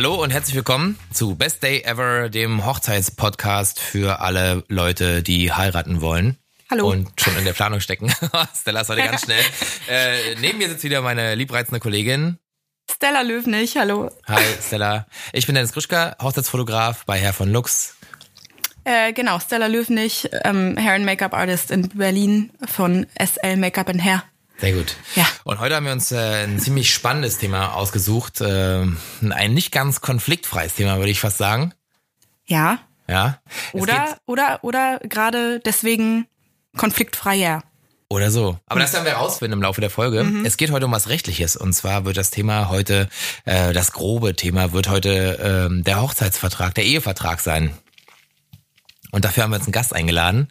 Hallo und herzlich willkommen zu Best Day Ever, dem Hochzeitspodcast für alle Leute, die heiraten wollen. Hallo. Und schon in der Planung stecken. Stella ist heute ganz schnell. äh, neben mir sitzt wieder meine liebreizende Kollegin. Stella Löwnig, hallo. Hi Stella. Ich bin Dennis Gruschka, Hochzeitsfotograf bei Herr von Lux. Äh, genau, Stella Löwnig, ähm, Hair and Make-up Artist in Berlin von SL Make-up and Hair. Sehr gut. Ja. Und heute haben wir uns äh, ein ziemlich spannendes Thema ausgesucht. Äh, ein nicht ganz konfliktfreies Thema, würde ich fast sagen. Ja. Ja. Es Oder, oder, oder gerade deswegen konfliktfreier. Oder so. Aber das werden wir rausfinden im Laufe der Folge. Es geht heute um was Rechtliches. Und zwar wird das Thema heute, äh, das grobe Thema wird heute ähm, der Hochzeitsvertrag, der Ehevertrag sein. Und dafür haben wir uns einen Gast eingeladen.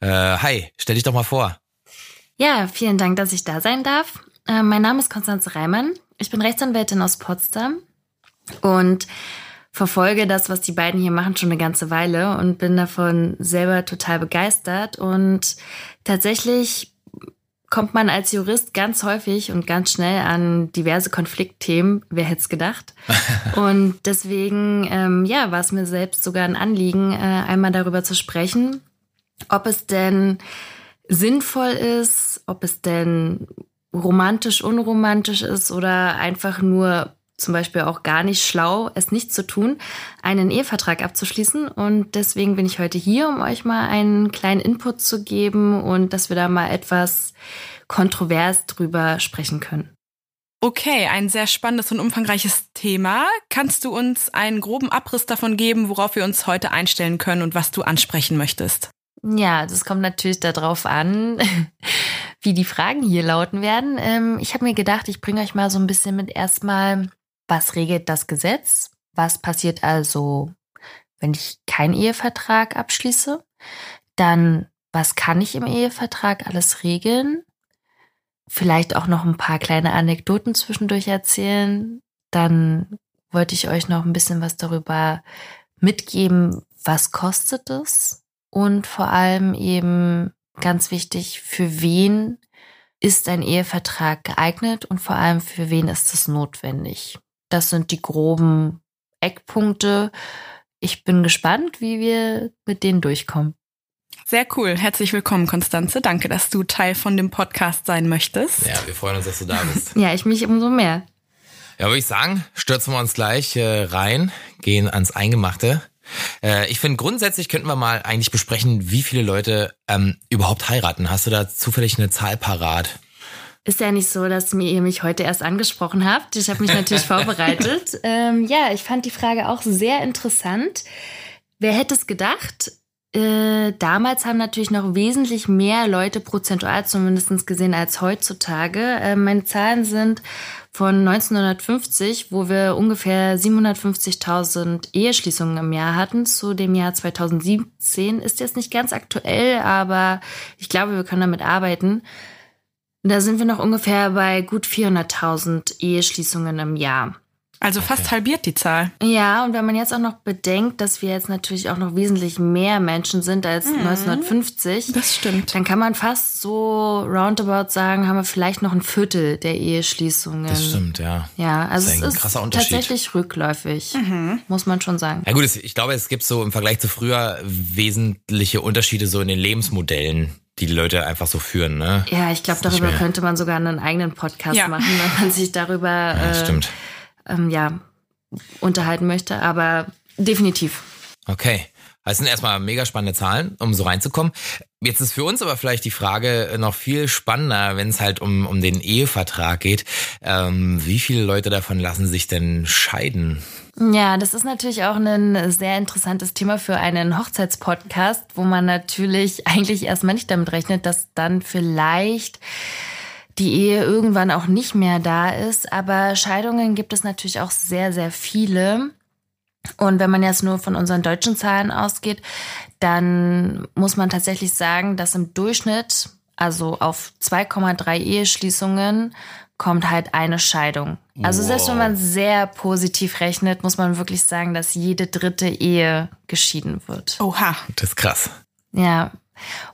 Äh, hi, stell dich doch mal vor. Ja, vielen Dank, dass ich da sein darf. Äh, mein Name ist Konstanze Reimann. Ich bin Rechtsanwältin aus Potsdam und verfolge das, was die beiden hier machen, schon eine ganze Weile und bin davon selber total begeistert. Und tatsächlich kommt man als Jurist ganz häufig und ganz schnell an diverse Konfliktthemen. Wer hätte es gedacht? und deswegen, ähm, ja, war es mir selbst sogar ein Anliegen, äh, einmal darüber zu sprechen, ob es denn sinnvoll ist, ob es denn romantisch, unromantisch ist oder einfach nur zum Beispiel auch gar nicht schlau, es nicht zu tun, einen Ehevertrag abzuschließen. Und deswegen bin ich heute hier, um euch mal einen kleinen Input zu geben und dass wir da mal etwas kontrovers drüber sprechen können. Okay, ein sehr spannendes und umfangreiches Thema. Kannst du uns einen groben Abriss davon geben, worauf wir uns heute einstellen können und was du ansprechen möchtest? Ja, das kommt natürlich darauf an, wie die Fragen hier lauten werden. Ähm, ich habe mir gedacht, ich bringe euch mal so ein bisschen mit erstmal, was regelt das Gesetz? Was passiert also, wenn ich keinen Ehevertrag abschließe? Dann, was kann ich im Ehevertrag alles regeln? Vielleicht auch noch ein paar kleine Anekdoten zwischendurch erzählen. Dann wollte ich euch noch ein bisschen was darüber mitgeben, was kostet es? Und vor allem eben ganz wichtig, für wen ist ein Ehevertrag geeignet und vor allem für wen ist es notwendig? Das sind die groben Eckpunkte. Ich bin gespannt, wie wir mit denen durchkommen. Sehr cool. Herzlich willkommen, Konstanze. Danke, dass du Teil von dem Podcast sein möchtest. Ja, wir freuen uns, dass du da bist. Ja, ich mich umso mehr. Ja, würde ich sagen, stürzen wir uns gleich äh, rein, gehen ans Eingemachte. Äh, ich finde, grundsätzlich könnten wir mal eigentlich besprechen, wie viele Leute ähm, überhaupt heiraten. Hast du da zufällig eine Zahl parat? Ist ja nicht so, dass ihr mich heute erst angesprochen habt. Ich habe mich natürlich vorbereitet. Ähm, ja, ich fand die Frage auch sehr interessant. Wer hätte es gedacht? Äh, damals haben natürlich noch wesentlich mehr Leute prozentual zumindest gesehen als heutzutage. Äh, meine Zahlen sind von 1950, wo wir ungefähr 750.000 Eheschließungen im Jahr hatten, zu dem Jahr 2017. Ist jetzt nicht ganz aktuell, aber ich glaube, wir können damit arbeiten. Da sind wir noch ungefähr bei gut 400.000 Eheschließungen im Jahr. Also fast halbiert die Zahl. Ja, und wenn man jetzt auch noch bedenkt, dass wir jetzt natürlich auch noch wesentlich mehr Menschen sind als 1950, Das stimmt. dann kann man fast so roundabout sagen, haben wir vielleicht noch ein Viertel der Eheschließungen. Das stimmt, ja. Ja, also Das ist ein es ist krasser Unterschied. tatsächlich rückläufig, Mhm. muss man schon sagen. Ja gut, ich glaube, es gibt so im Vergleich zu früher wesentliche Unterschiede so in den Lebensmodellen, die die Leute einfach so führen, ne? Ja, ich glaube, darüber könnte man sogar einen eigenen Podcast Ja. machen, wenn man sich darüber Ja, äh, stimmt. Ähm, ja, unterhalten möchte. Aber definitiv. Okay. Das sind erstmal mega spannende Zahlen, um so reinzukommen. Jetzt ist für uns aber vielleicht die Frage noch viel spannender, wenn es halt um, um den Ehevertrag geht. Ähm, wie viele Leute davon lassen sich denn scheiden? Ja, das ist natürlich auch ein sehr interessantes Thema für einen Hochzeitspodcast, wo man natürlich eigentlich erstmal nicht damit rechnet, dass dann vielleicht die Ehe irgendwann auch nicht mehr da ist. Aber Scheidungen gibt es natürlich auch sehr, sehr viele. Und wenn man jetzt nur von unseren deutschen Zahlen ausgeht, dann muss man tatsächlich sagen, dass im Durchschnitt, also auf 2,3 Eheschließungen, kommt halt eine Scheidung. Also selbst wenn Wow. man sehr positiv rechnet, muss man wirklich sagen, dass jede dritte Ehe geschieden wird. Oha. Das ist krass. Ja.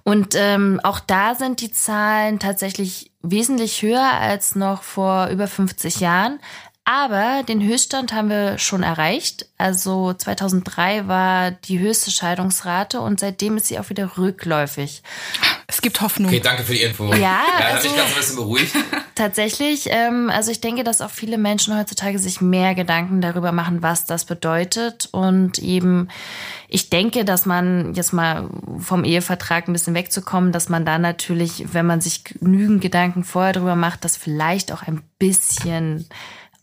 Und ähm, auch da sind die Zahlen tatsächlich wesentlich höher als noch vor über 50 Jahren. Aber den Höchststand haben wir schon erreicht. Also 2003 war die höchste Scheidungsrate und seitdem ist sie auch wieder rückläufig. Es gibt Hoffnung. Okay, danke für die Info. Ja, ja also, hat mich ganz ein bisschen beruhigt. Tatsächlich, ähm, also ich denke, dass auch viele Menschen heutzutage sich mehr Gedanken darüber machen, was das bedeutet. Und eben, ich denke, dass man jetzt mal vom Ehevertrag ein bisschen wegzukommen, dass man da natürlich, wenn man sich genügend Gedanken vorher darüber macht, das vielleicht auch ein bisschen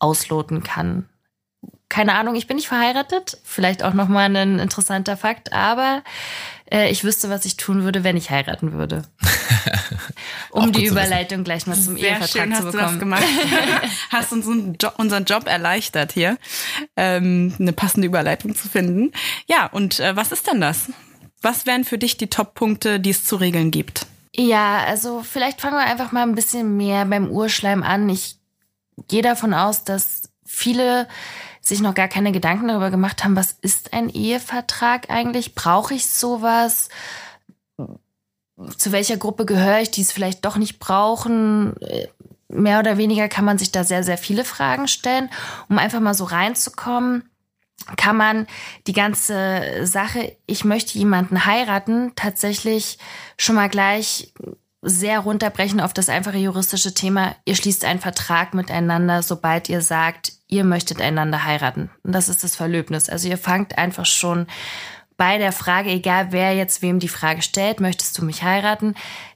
ausloten kann. Keine Ahnung, ich bin nicht verheiratet, vielleicht auch nochmal ein interessanter Fakt, aber äh, ich wüsste, was ich tun würde, wenn ich heiraten würde. um die Überleitung gleich mal zum Sehr Ehevertrag schön zu hast bekommen. du das gemacht. hast uns unseren Job, unseren Job erleichtert hier, ähm, eine passende Überleitung zu finden. Ja, und äh, was ist denn das? Was wären für dich die Top-Punkte, die es zu regeln gibt? Ja, also vielleicht fangen wir einfach mal ein bisschen mehr beim Urschleim an. Ich gehe davon aus, dass viele sich noch gar keine Gedanken darüber gemacht haben, was ist ein Ehevertrag eigentlich? Brauche ich sowas? Zu welcher Gruppe gehöre ich, die es vielleicht doch nicht brauchen? Mehr oder weniger kann man sich da sehr, sehr viele Fragen stellen, um einfach mal so reinzukommen kann man die ganze Sache, ich möchte jemanden heiraten, tatsächlich schon mal gleich sehr runterbrechen auf das einfache juristische Thema, ihr schließt einen Vertrag miteinander, sobald ihr sagt, ihr möchtet einander heiraten. Und das ist das Verlöbnis. Also ihr fangt einfach schon bei der Frage, egal wer jetzt wem die Frage stellt, möchtest du mich heiraten,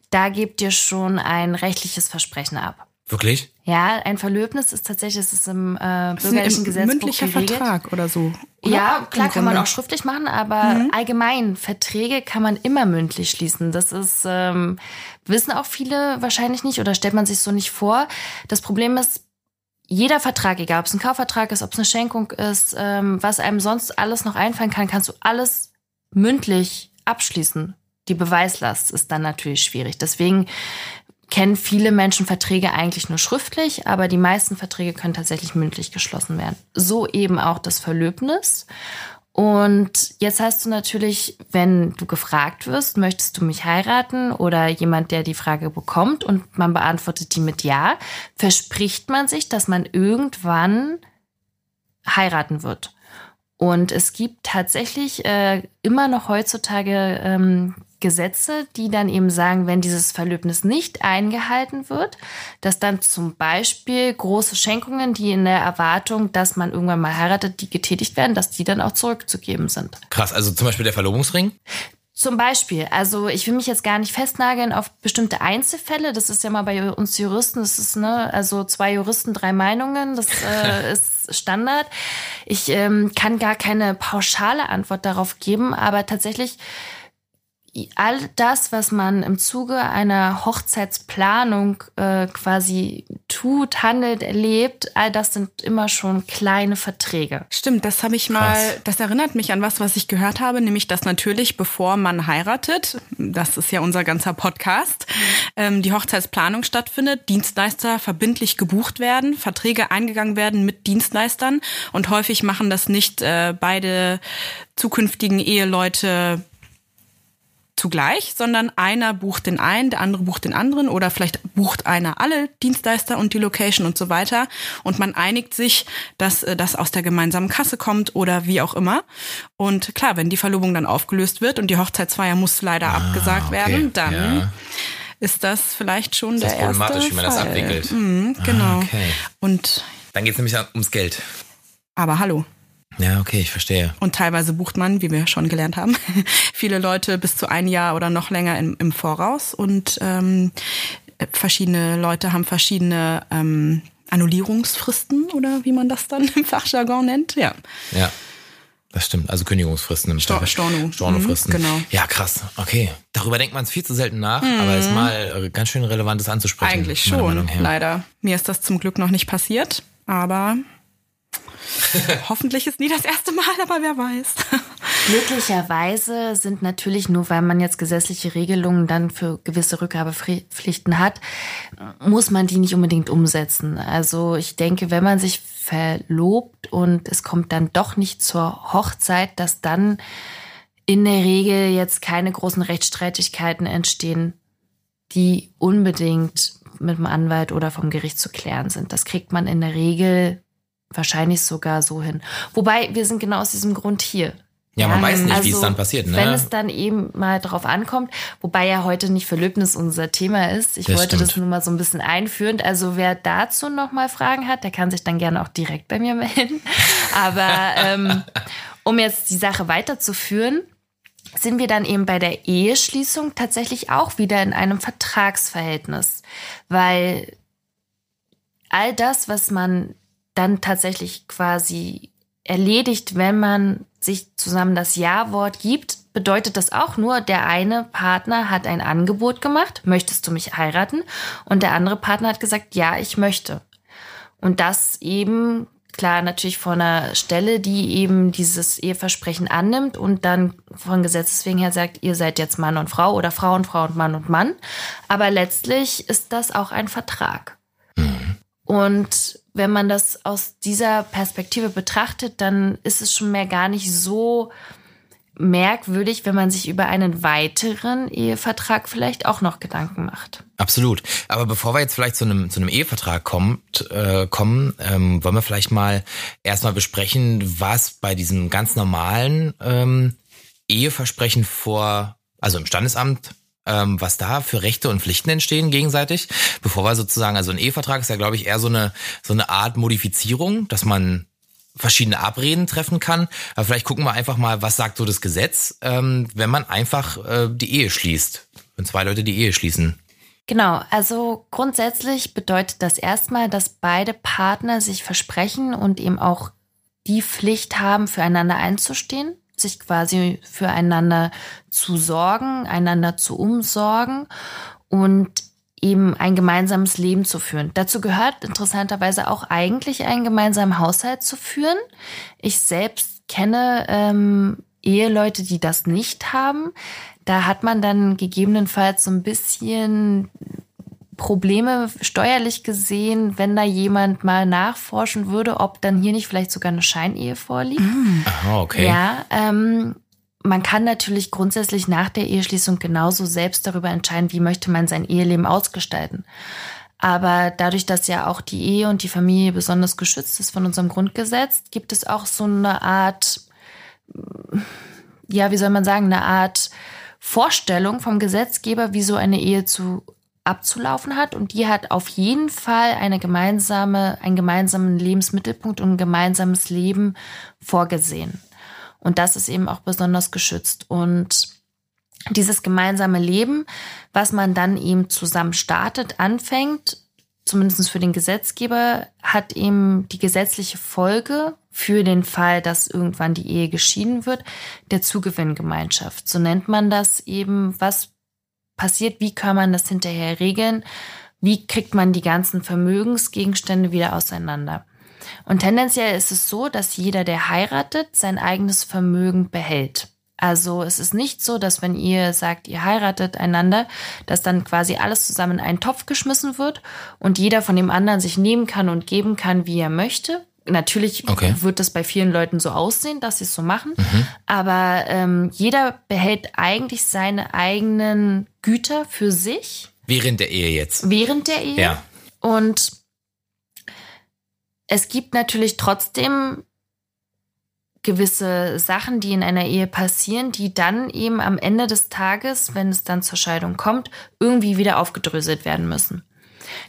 da gebt ihr schon ein rechtliches Versprechen ab. Wirklich? Ja, ein Verlöbnis ist tatsächlich, es ist im äh, ist ein bürgerlichen Gesetzbuch mündlicher geregelt. Vertrag oder so. oder? Ja, klar kann man auch schriftlich machen, aber allgemein Verträge kann man immer mündlich schließen. Das ist ähm, wissen auch viele wahrscheinlich nicht oder stellt man sich so nicht vor. Das Problem ist, jeder Vertrag, egal ob es ein Kaufvertrag ist, ob es eine Schenkung ist, ähm, was einem sonst alles noch einfallen kann, kannst du alles mündlich abschließen. Die Beweislast ist dann natürlich schwierig. Deswegen kennen viele Menschen Verträge eigentlich nur schriftlich, aber die meisten Verträge können tatsächlich mündlich geschlossen werden. So eben auch das Verlöbnis. Und jetzt hast du natürlich, wenn du gefragt wirst, möchtest du mich heiraten oder jemand, der die Frage bekommt und man beantwortet die mit Ja, verspricht man sich, dass man irgendwann heiraten wird. Und es gibt tatsächlich äh, immer noch heutzutage ähm, Gesetze, die dann eben sagen, wenn dieses Verlöbnis nicht eingehalten wird, dass dann zum Beispiel große Schenkungen, die in der Erwartung, dass man irgendwann mal heiratet, die getätigt werden, dass die dann auch zurückzugeben sind. Krass, also zum Beispiel der Verlobungsring. Zum Beispiel, also ich will mich jetzt gar nicht festnageln auf bestimmte Einzelfälle. Das ist ja mal bei uns Juristen, das ist ne, also zwei Juristen, drei Meinungen, das äh, ist Standard. Ich ähm, kann gar keine pauschale Antwort darauf geben, aber tatsächlich all das, was man im Zuge einer Hochzeitsplanung äh, quasi tut, handelt, erlebt, all das sind immer schon kleine Verträge. Stimmt, das habe ich mal, Krass. das erinnert mich an was, was ich gehört habe, nämlich dass natürlich, bevor man heiratet, das ist ja unser ganzer Podcast, ähm, die Hochzeitsplanung stattfindet, Dienstleister verbindlich gebucht werden, Verträge eingegangen werden mit Dienstleistern und häufig machen das nicht äh, beide zukünftigen Eheleute zugleich, sondern einer bucht den einen, der andere bucht den anderen oder vielleicht bucht einer alle Dienstleister und die Location und so weiter und man einigt sich, dass äh, das aus der gemeinsamen Kasse kommt oder wie auch immer. Und klar, wenn die Verlobung dann aufgelöst wird und die Hochzeitsfeier muss leider abgesagt Ah, okay. werden, dann Ja. ist das vielleicht schon das der erste problematisch, wie man das abwickelt? Mhm, genau. Ah, okay. Und Dann geht's nämlich ums Geld. aber hallo. Ja, okay, ich verstehe. Und teilweise bucht man, wie wir schon gelernt haben, viele Leute bis zu ein Jahr oder noch länger im, im Voraus. Und ähm, verschiedene Leute haben verschiedene ähm, Annullierungsfristen oder wie man das dann im Fachjargon nennt. Ja. Ja. Das stimmt. Also Kündigungsfristen im Zweifel. Storno. Stornofristen. Mhm, genau. Ja, krass. Okay. Darüber denkt man viel zu selten nach, aber ist mal äh, ganz schön relevantes anzusprechen. Eigentlich schon, leider. Mir ist das zum Glück noch nicht passiert, aber hoffentlich ist nie das erste Mal, aber wer weiß. Glücklicherweise sind natürlich nur, weil man jetzt gesetzliche Regelungen dann für gewisse Rückgabepflichten hat, muss man die nicht unbedingt umsetzen. Also ich denke, wenn man sich verlobt und es kommt dann doch nicht zur Hochzeit, dass dann in der Regel jetzt keine großen Rechtsstreitigkeiten entstehen, die unbedingt mit dem Anwalt oder vom Gericht zu klären sind. Das kriegt man in der Regel wahrscheinlich sogar so hin. Wobei wir sind genau aus diesem Grund hier. Ja, man weiß nicht, also, wie es also, dann passiert. Ne? Wenn es dann eben mal drauf ankommt, wobei ja heute nicht Verlöbnis unser Thema ist. Ich das wollte stimmt. das nur mal so ein bisschen einführen. Also wer dazu noch mal Fragen hat, der kann sich dann gerne auch direkt bei mir melden. Aber ähm, um jetzt die Sache weiterzuführen, sind wir dann eben bei der Eheschließung tatsächlich auch wieder in einem Vertragsverhältnis, weil all das, was man dann tatsächlich quasi erledigt, wenn man sich zusammen das Ja-Wort gibt, bedeutet das auch nur, der eine Partner hat ein Angebot gemacht, möchtest du mich heiraten? Und der andere Partner hat gesagt, ja, ich möchte. Und das eben, klar, natürlich von einer Stelle, die eben dieses Eheversprechen annimmt und dann von Gesetzes wegen her sagt, ihr seid jetzt Mann und Frau oder Frau und Frau und Mann und Mann. Aber letztlich ist das auch ein Vertrag. Und wenn man das aus dieser Perspektive betrachtet, dann ist es schon mehr gar nicht so merkwürdig, wenn man sich über einen weiteren Ehevertrag vielleicht auch noch Gedanken macht. Absolut. Aber bevor wir jetzt vielleicht zu einem, zu einem Ehevertrag kommt, äh, kommen, ähm, wollen wir vielleicht mal erstmal besprechen, was bei diesem ganz normalen ähm, Eheversprechen vor, also im Standesamt ähm, was da für Rechte und Pflichten entstehen gegenseitig, bevor wir sozusagen, also ein Ehevertrag ist ja, glaube ich, eher so eine, so eine Art Modifizierung, dass man verschiedene Abreden treffen kann. Aber vielleicht gucken wir einfach mal, was sagt so das Gesetz, ähm, wenn man einfach äh, die Ehe schließt, wenn zwei Leute die Ehe schließen. Genau, also grundsätzlich bedeutet das erstmal, dass beide Partner sich versprechen und eben auch die Pflicht haben, füreinander einzustehen sich quasi füreinander zu sorgen, einander zu umsorgen und eben ein gemeinsames Leben zu führen. Dazu gehört interessanterweise auch eigentlich einen gemeinsamen Haushalt zu führen. Ich selbst kenne ähm, Eheleute, die das nicht haben. Da hat man dann gegebenenfalls so ein bisschen Probleme steuerlich gesehen, wenn da jemand mal nachforschen würde, ob dann hier nicht vielleicht sogar eine Scheinehe vorliegt. Aha, okay. Ja, ähm, man kann natürlich grundsätzlich nach der Eheschließung genauso selbst darüber entscheiden, wie möchte man sein Eheleben ausgestalten. Aber dadurch, dass ja auch die Ehe und die Familie besonders geschützt ist von unserem Grundgesetz, gibt es auch so eine Art, ja, wie soll man sagen, eine Art Vorstellung vom Gesetzgeber, wie so eine Ehe zu abzulaufen hat und die hat auf jeden Fall eine gemeinsame, einen gemeinsamen Lebensmittelpunkt und ein gemeinsames Leben vorgesehen. Und das ist eben auch besonders geschützt. Und dieses gemeinsame Leben, was man dann eben zusammen startet, anfängt, zumindest für den Gesetzgeber, hat eben die gesetzliche Folge für den Fall, dass irgendwann die Ehe geschieden wird, der Zugewinngemeinschaft. So nennt man das eben, was passiert, wie kann man das hinterher regeln, wie kriegt man die ganzen Vermögensgegenstände wieder auseinander. Und tendenziell ist es so, dass jeder, der heiratet, sein eigenes Vermögen behält. Also es ist nicht so, dass wenn ihr sagt, ihr heiratet einander, dass dann quasi alles zusammen in einen Topf geschmissen wird und jeder von dem anderen sich nehmen kann und geben kann, wie er möchte, Natürlich okay. wird das bei vielen Leuten so aussehen, dass sie es so machen. Mhm. Aber ähm, jeder behält eigentlich seine eigenen Güter für sich. Während der Ehe jetzt. Während der Ehe. Ja. Und es gibt natürlich trotzdem gewisse Sachen, die in einer Ehe passieren, die dann eben am Ende des Tages, wenn es dann zur Scheidung kommt, irgendwie wieder aufgedröselt werden müssen.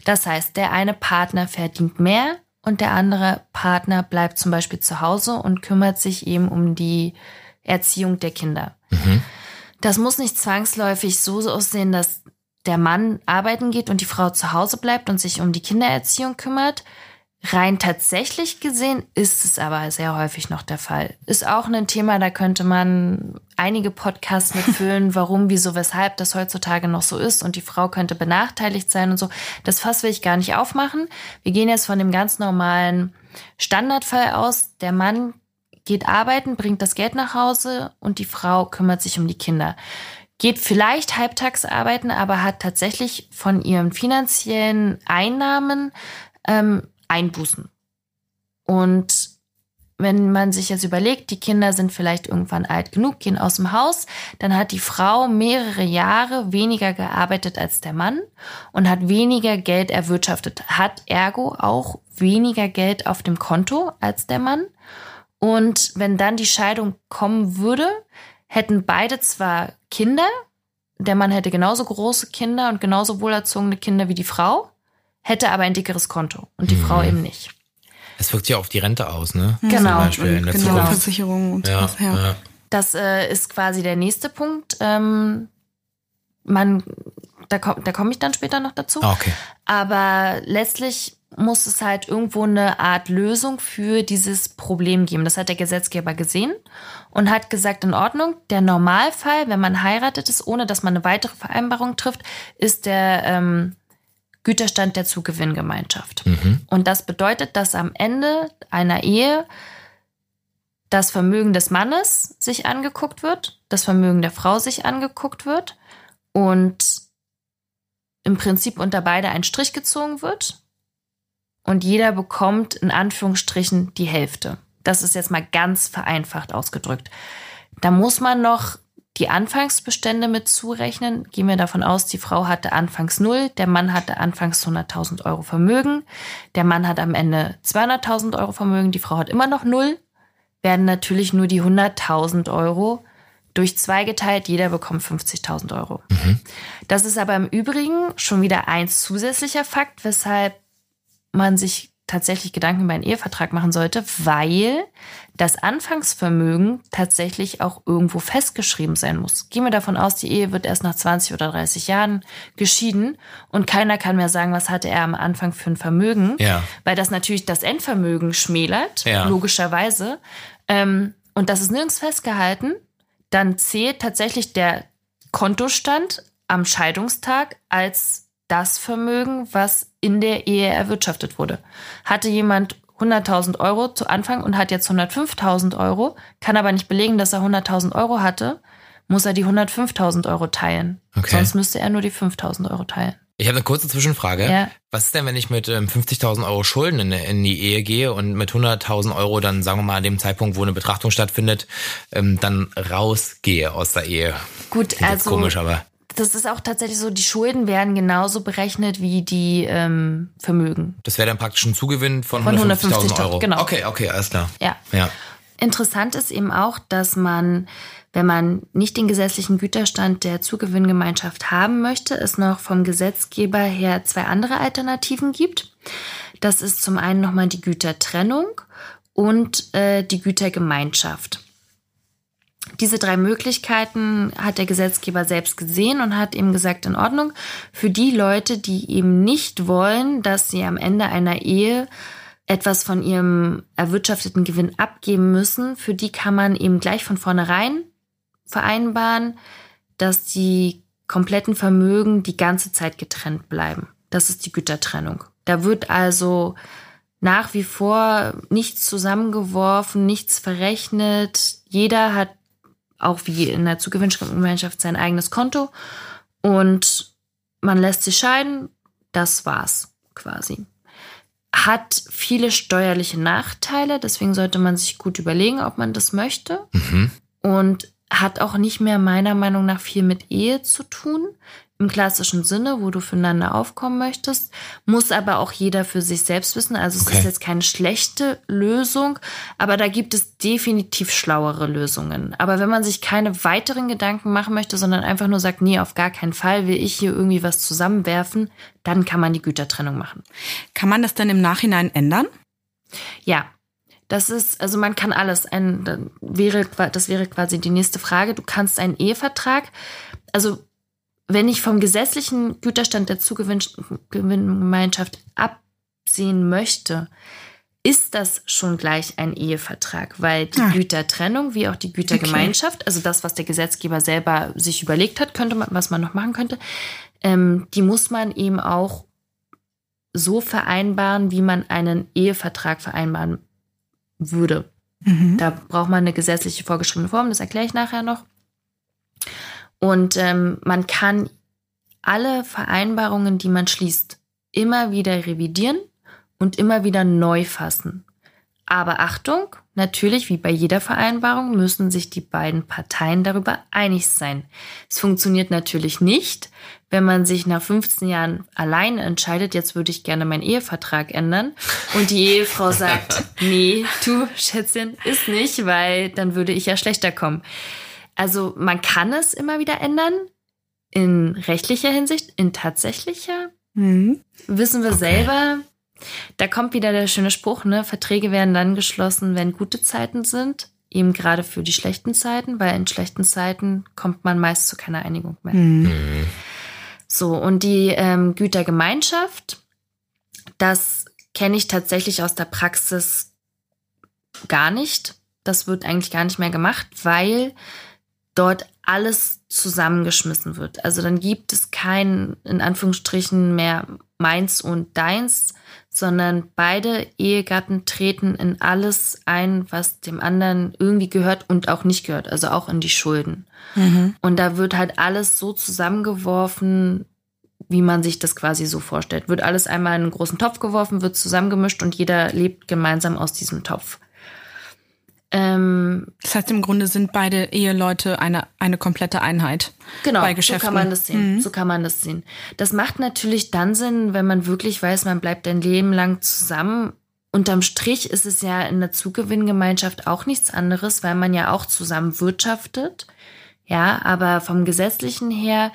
Das heißt, der eine Partner verdient mehr, und der andere Partner bleibt zum Beispiel zu Hause und kümmert sich eben um die Erziehung der Kinder. Mhm. Das muss nicht zwangsläufig so aussehen, dass der Mann arbeiten geht und die Frau zu Hause bleibt und sich um die Kindererziehung kümmert. Rein tatsächlich gesehen ist es aber sehr häufig noch der Fall. Ist auch ein Thema, da könnte man einige Podcasts mitfüllen, warum, wieso, weshalb das heutzutage noch so ist und die Frau könnte benachteiligt sein und so. Das Fass will ich gar nicht aufmachen. Wir gehen jetzt von dem ganz normalen Standardfall aus. Der Mann geht arbeiten, bringt das Geld nach Hause und die Frau kümmert sich um die Kinder. Geht vielleicht halbtags arbeiten, aber hat tatsächlich von ihren finanziellen Einnahmen ähm, Einbußen. Und wenn man sich jetzt überlegt, die Kinder sind vielleicht irgendwann alt genug, gehen aus dem Haus, dann hat die Frau mehrere Jahre weniger gearbeitet als der Mann und hat weniger Geld erwirtschaftet, hat ergo auch weniger Geld auf dem Konto als der Mann. Und wenn dann die Scheidung kommen würde, hätten beide zwar Kinder, der Mann hätte genauso große Kinder und genauso wohlerzogene Kinder wie die Frau, hätte aber ein dickeres Konto und die mhm. Frau eben nicht. Es wirkt ja auf die Rente aus, ne? Genau. und genau, Zukunft. Versicherung und ja, sowas. Ja. ja. Das äh, ist quasi der nächste Punkt. Ähm, man, da, komm, da komme ich dann später noch dazu. Ah, okay. Aber letztlich muss es halt irgendwo eine Art Lösung für dieses Problem geben. Das hat der Gesetzgeber gesehen und hat gesagt, in Ordnung, der Normalfall, wenn man heiratet ist, ohne dass man eine weitere Vereinbarung trifft, ist der ähm, Güterstand der Zugewinngemeinschaft. Mhm. Und das bedeutet, dass am Ende einer Ehe das Vermögen des Mannes sich angeguckt wird, das Vermögen der Frau sich angeguckt wird und im Prinzip unter beide ein Strich gezogen wird und jeder bekommt in Anführungsstrichen die Hälfte. Das ist jetzt mal ganz vereinfacht ausgedrückt. Da muss man noch die Anfangsbestände mit zurechnen. Gehen wir davon aus, die Frau hatte anfangs null, der Mann hatte anfangs 100.000 Euro Vermögen, der Mann hat am Ende 200.000 Euro Vermögen, die Frau hat immer noch null, werden natürlich nur die 100.000 Euro durch zwei geteilt, jeder bekommt 50.000 Euro. Mhm. Das ist aber im Übrigen schon wieder ein zusätzlicher Fakt, weshalb man sich tatsächlich Gedanken über einen Ehevertrag machen sollte, weil das Anfangsvermögen tatsächlich auch irgendwo festgeschrieben sein muss. Gehen wir davon aus, die Ehe wird erst nach 20 oder 30 Jahren geschieden und keiner kann mehr sagen, was hatte er am Anfang für ein Vermögen, ja. weil das natürlich das Endvermögen schmälert, ja. logischerweise. Ähm, und das ist nirgends festgehalten. Dann zählt tatsächlich der Kontostand am Scheidungstag als das Vermögen, was in der Ehe erwirtschaftet wurde. Hatte jemand 100.000 Euro zu Anfang und hat jetzt 105.000 Euro, kann aber nicht belegen, dass er 100.000 Euro hatte, muss er die 105.000 Euro teilen. Okay. Sonst müsste er nur die 5.000 Euro teilen. Ich habe eine kurze Zwischenfrage. Ja. Was ist denn, wenn ich mit ähm, 50.000 Euro Schulden in, in, die Ehe gehe und mit 100.000 Euro dann, sagen wir mal, an dem Zeitpunkt, wo eine Betrachtung stattfindet, ähm, dann rausgehe aus der Ehe? Gut, Klingt also komisch, aber das ist auch tatsächlich so, die Schulden werden genauso berechnet wie die ähm, Vermögen. Das wäre dann praktisch ein Zugewinn von, Von 150.000 150.000, Euro. genau. Okay, okay, alles klar. Ja. Ja. Interessant ist eben auch, dass man, wenn man nicht den gesetzlichen Güterstand der Zugewinngemeinschaft haben möchte, es noch vom Gesetzgeber her zwei andere Alternativen gibt. Das ist zum einen nochmal die Gütertrennung und äh, die Gütergemeinschaft. Diese drei Möglichkeiten hat der Gesetzgeber selbst gesehen und hat eben gesagt, in Ordnung, für die Leute, die eben nicht wollen, dass sie am Ende einer Ehe etwas von ihrem erwirtschafteten Gewinn abgeben müssen, für die kann man eben gleich von vornherein vereinbaren, dass die kompletten Vermögen die ganze Zeit getrennt bleiben. Das ist die Gütertrennung. Da wird also nach wie vor nichts zusammengeworfen, nichts verrechnet. Jeder hat auch wie in der Zugewinngemeinschaft sein eigenes Konto und man lässt sich scheiden. Das war's quasi. Hat viele steuerliche Nachteile, deswegen sollte man sich gut überlegen, ob man das möchte. Mhm. Und hat auch nicht mehr meiner Meinung nach viel mit Ehe zu tun im klassischen Sinne, wo du füreinander aufkommen möchtest, muss aber auch jeder für sich selbst wissen. Also Okay. es ist jetzt keine schlechte Lösung, aber da gibt es definitiv schlauere Lösungen. Aber wenn man sich keine weiteren Gedanken machen möchte, sondern einfach nur sagt, nee, auf gar keinen Fall will ich hier irgendwie was zusammenwerfen, dann kann man die Gütertrennung machen. Kann man das dann im Nachhinein ändern? Ja. Das ist, also man kann alles. Ein, dann wäre, das wäre quasi die nächste Frage. Du kannst einen Ehevertrag, also wenn ich vom gesetzlichen Güterstand der Zugewinngemeinschaft absehen möchte, ist das schon gleich ein Ehevertrag, weil die Ah. Gütertrennung wie auch die Gütergemeinschaft, also das, was der Gesetzgeber selber sich überlegt hat, könnte man, was man noch machen könnte, ähm, die muss man eben auch so vereinbaren, wie man einen Ehevertrag vereinbaren würde. Mhm. Da braucht man eine gesetzliche vorgeschriebene Form, das erkläre ich nachher noch. Und ähm, man kann alle Vereinbarungen, die man schließt, immer wieder revidieren und immer wieder neu fassen. Aber Achtung, natürlich, wie bei jeder Vereinbarung, müssen sich die beiden Parteien darüber einig sein. Es funktioniert natürlich nicht, wenn man sich nach 15 Jahren allein entscheidet, jetzt würde ich gerne meinen Ehevertrag ändern und die Ehefrau sagt, nee, du Schätzchen, ist nicht, weil dann würde ich ja schlechter kommen. Also man kann es immer wieder ändern, in rechtlicher Hinsicht, in tatsächlicher mhm. wissen wir okay. selber, da kommt wieder der schöne Spruch, ne? Verträge werden dann geschlossen, wenn gute Zeiten sind. Eben gerade für die schlechten Zeiten, weil in schlechten Zeiten kommt man meist zu keiner Einigung mehr. Mhm. So, und die ähm, Gütergemeinschaft, das kenne ich tatsächlich aus der Praxis gar nicht. Das wird eigentlich gar nicht mehr gemacht, weil dort alles zusammengeschmissen wird. Also dann gibt es kein, in Anführungsstrichen, mehr meins und deins, sondern beide Ehegatten treten in alles ein, was dem anderen irgendwie gehört und auch nicht gehört, also auch in die Schulden. Mhm. Und da wird halt alles so zusammengeworfen, wie man sich das quasi so vorstellt. Wird alles einmal in einen großen Topf geworfen, wird zusammengemischt und jeder lebt gemeinsam aus diesem Topf. Ähm, das heißt, im Grunde sind beide Eheleute eine, eine komplette Einheit. Genau, bei Geschäften. so kann man das sehen. Mhm. So kann man das sehen. Das macht natürlich dann Sinn, wenn man wirklich weiß, man bleibt ein Leben lang zusammen. Unterm Strich ist es ja in der Zugewinngemeinschaft auch nichts anderes, weil man ja auch zusammen wirtschaftet. Ja, aber vom Gesetzlichen her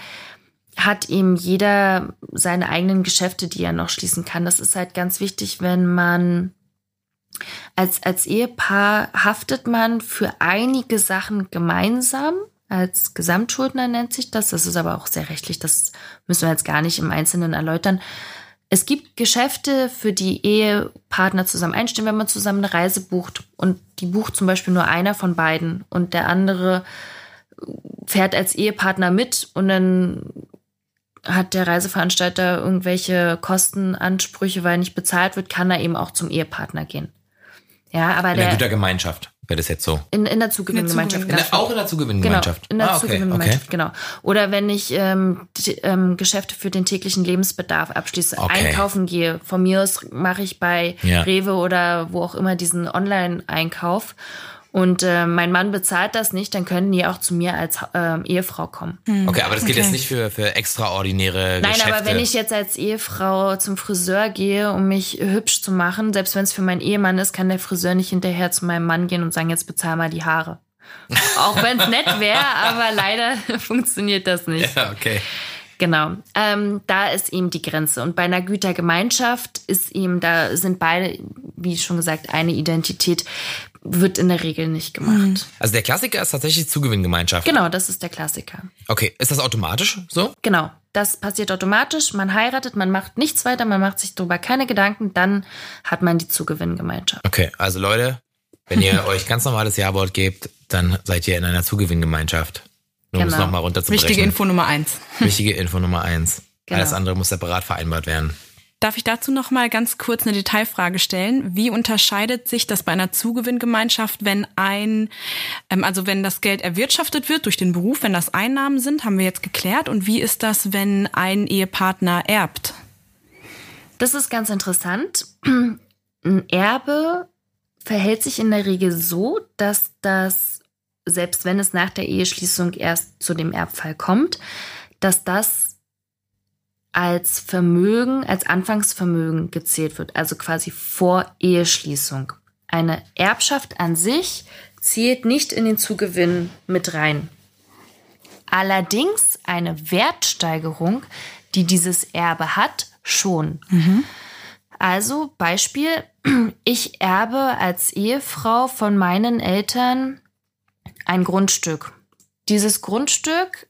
hat eben jeder seine eigenen Geschäfte, die er noch schließen kann. Das ist halt ganz wichtig, wenn man als, als Ehepaar haftet man für einige Sachen gemeinsam. Als Gesamtschuldner nennt sich das. Das ist aber auch sehr rechtlich. Das müssen wir jetzt gar nicht im Einzelnen erläutern. Es gibt Geschäfte, für die Ehepartner zusammen einstehen, wenn man zusammen eine Reise bucht und die bucht zum Beispiel nur einer von beiden und der andere fährt als Ehepartner mit und dann hat der Reiseveranstalter irgendwelche Kostenansprüche, weil nicht bezahlt wird, kann er eben auch zum Ehepartner gehen. Ja, aber in der, der Gütergemeinschaft wäre das jetzt so. In, in der Zugewinngemeinschaft. In der, auch in der Zugewinngemeinschaft. Genau, in der ah, okay, Zugewinngemeinschaft, okay. genau. Oder wenn ich ähm, die, ähm, Geschäfte für den täglichen Lebensbedarf abschließe, okay. einkaufen gehe. Von mir aus mache ich bei ja. Rewe oder wo auch immer diesen Online-Einkauf und äh, mein Mann bezahlt das nicht, dann können die auch zu mir als äh, Ehefrau kommen. Hm. Okay, aber das gilt okay. jetzt nicht für, für extraordinäre Nein, Geschäfte. aber wenn ich jetzt als Ehefrau zum Friseur gehe, um mich hübsch zu machen, selbst wenn es für meinen Ehemann ist, kann der Friseur nicht hinterher zu meinem Mann gehen und sagen, jetzt bezahl mal die Haare. auch wenn es nett wäre, aber leider funktioniert das nicht. Ja, okay. Genau, ähm, da ist eben die Grenze. Und bei einer Gütergemeinschaft ist eben, da sind beide, wie schon gesagt, eine Identität wird in der Regel nicht gemacht. Mhm. Also der Klassiker ist tatsächlich Zugewinngemeinschaft. Genau, das ist der Klassiker. Okay, ist das automatisch so? Genau, das passiert automatisch. Man heiratet, man macht nichts weiter, man macht sich darüber keine Gedanken, dann hat man die Zugewinngemeinschaft. Okay, also Leute, wenn ihr euch ganz normales Jawort gebt, dann seid ihr in einer Zugewinngemeinschaft. Nur genau. um es nochmal runterzubrechen. Wichtige Info Nummer eins. Wichtige Info Nummer eins. Genau. Alles andere muss separat vereinbart werden. Darf ich dazu noch mal ganz kurz eine Detailfrage stellen? Wie unterscheidet sich das bei einer Zugewinngemeinschaft, wenn ein, ähm, also wenn das Geld erwirtschaftet wird durch den Beruf, wenn das Einnahmen sind, haben wir jetzt geklärt. Und wie ist das, wenn ein Ehepartner erbt? Das ist ganz interessant. Ein Erbe verhält sich in der Regel so, dass das, selbst wenn es nach der Eheschließung erst zu dem Erbfall kommt, dass das als Vermögen, als Anfangsvermögen gezählt wird, also quasi vor Eheschließung. Eine Erbschaft an sich zählt nicht in den Zugewinn mit rein. Allerdings eine Wertsteigerung, die dieses Erbe hat, schon. Mhm. Also Beispiel, ich erbe als Ehefrau von meinen Eltern ein Grundstück. Dieses Grundstück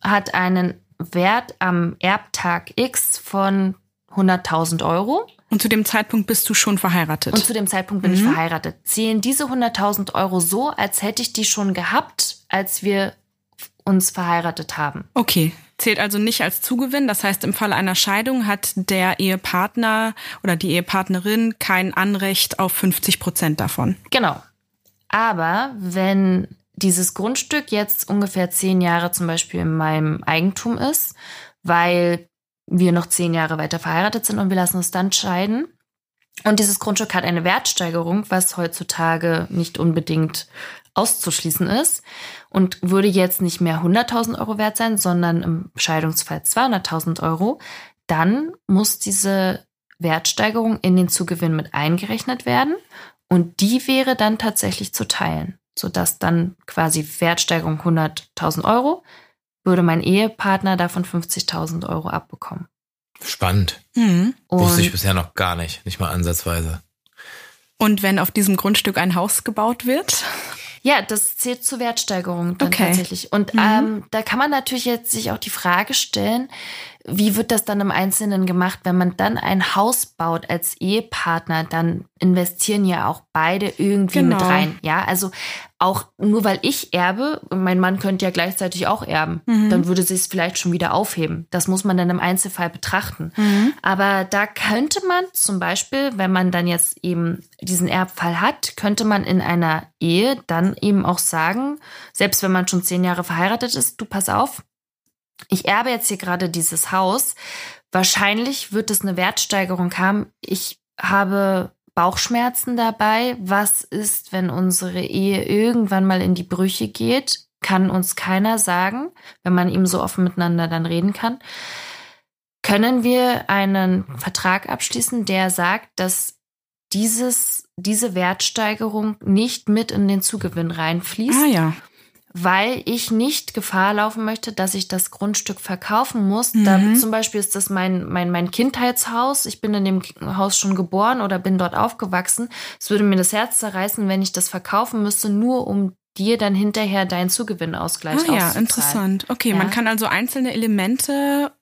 hat einen Wert am Erbtag X von 100.000 Euro. Und zu dem Zeitpunkt bist du schon verheiratet. Und zu dem Zeitpunkt bin mhm. ich verheiratet. Zählen diese 100.000 Euro so, als hätte ich die schon gehabt, als wir uns verheiratet haben. Okay. Zählt also nicht als Zugewinn. Das heißt, im Falle einer Scheidung hat der Ehepartner oder die Ehepartnerin kein Anrecht auf 50 Prozent davon. Genau. Aber wenn dieses Grundstück jetzt ungefähr zehn Jahre zum Beispiel in meinem Eigentum ist, weil wir noch zehn Jahre weiter verheiratet sind und wir lassen uns dann scheiden, Und dieses Grundstück hat eine Wertsteigerung, was heutzutage nicht unbedingt auszuschließen ist und würde jetzt nicht mehr 100.000 Euro wert sein, sondern im Scheidungsfall 200.000 Euro, dann muss diese Wertsteigerung in den Zugewinn mit eingerechnet werden und die wäre dann tatsächlich zu teilen, sodass dann quasi Wertsteigerung 100.000 Euro, würde mein Ehepartner davon 50.000 Euro abbekommen. Spannend. Mhm. Wusste ich bisher noch gar nicht, nicht mal ansatzweise. Und wenn auf diesem Grundstück ein Haus gebaut wird? Ja, das zählt zur Wertsteigerung dann okay. tatsächlich. Und mhm. ähm, da kann man natürlich jetzt sich auch die Frage stellen, wie wird das dann im Einzelnen gemacht, wenn man dann ein Haus baut als Ehepartner, dann investieren ja auch beide irgendwie genau. mit rein. Ja, also auch nur weil ich erbe, mein Mann könnte ja gleichzeitig auch erben, mhm. dann würde sich es vielleicht schon wieder aufheben. Das muss man dann im Einzelfall betrachten. Mhm. Aber da könnte man zum Beispiel, wenn man dann jetzt eben diesen Erbfall hat, könnte man in einer Ehe dann eben auch sagen, selbst wenn man schon zehn Jahre verheiratet ist, du pass auf, ich erbe jetzt hier gerade dieses Haus. Wahrscheinlich wird es eine Wertsteigerung haben. Ich habe Bauchschmerzen dabei. Was ist, wenn unsere Ehe irgendwann mal in die Brüche geht? Kann uns keiner sagen, wenn man eben so offen miteinander dann reden kann. Können wir einen Vertrag abschließen, der sagt, dass dieses, diese Wertsteigerung nicht mit in den Zugewinn reinfließt? Ah ja weil ich nicht Gefahr laufen möchte, dass ich das Grundstück verkaufen muss. Mhm. Da, zum Beispiel ist das mein, mein, mein Kindheitshaus. Ich bin in dem Haus schon geboren oder bin dort aufgewachsen. Es würde mir das Herz zerreißen, wenn ich das verkaufen müsste, nur um dir dann hinterher deinen Gewinnausgleich ah, ja, interessant. Okay, ja? man kann also einzelne Elemente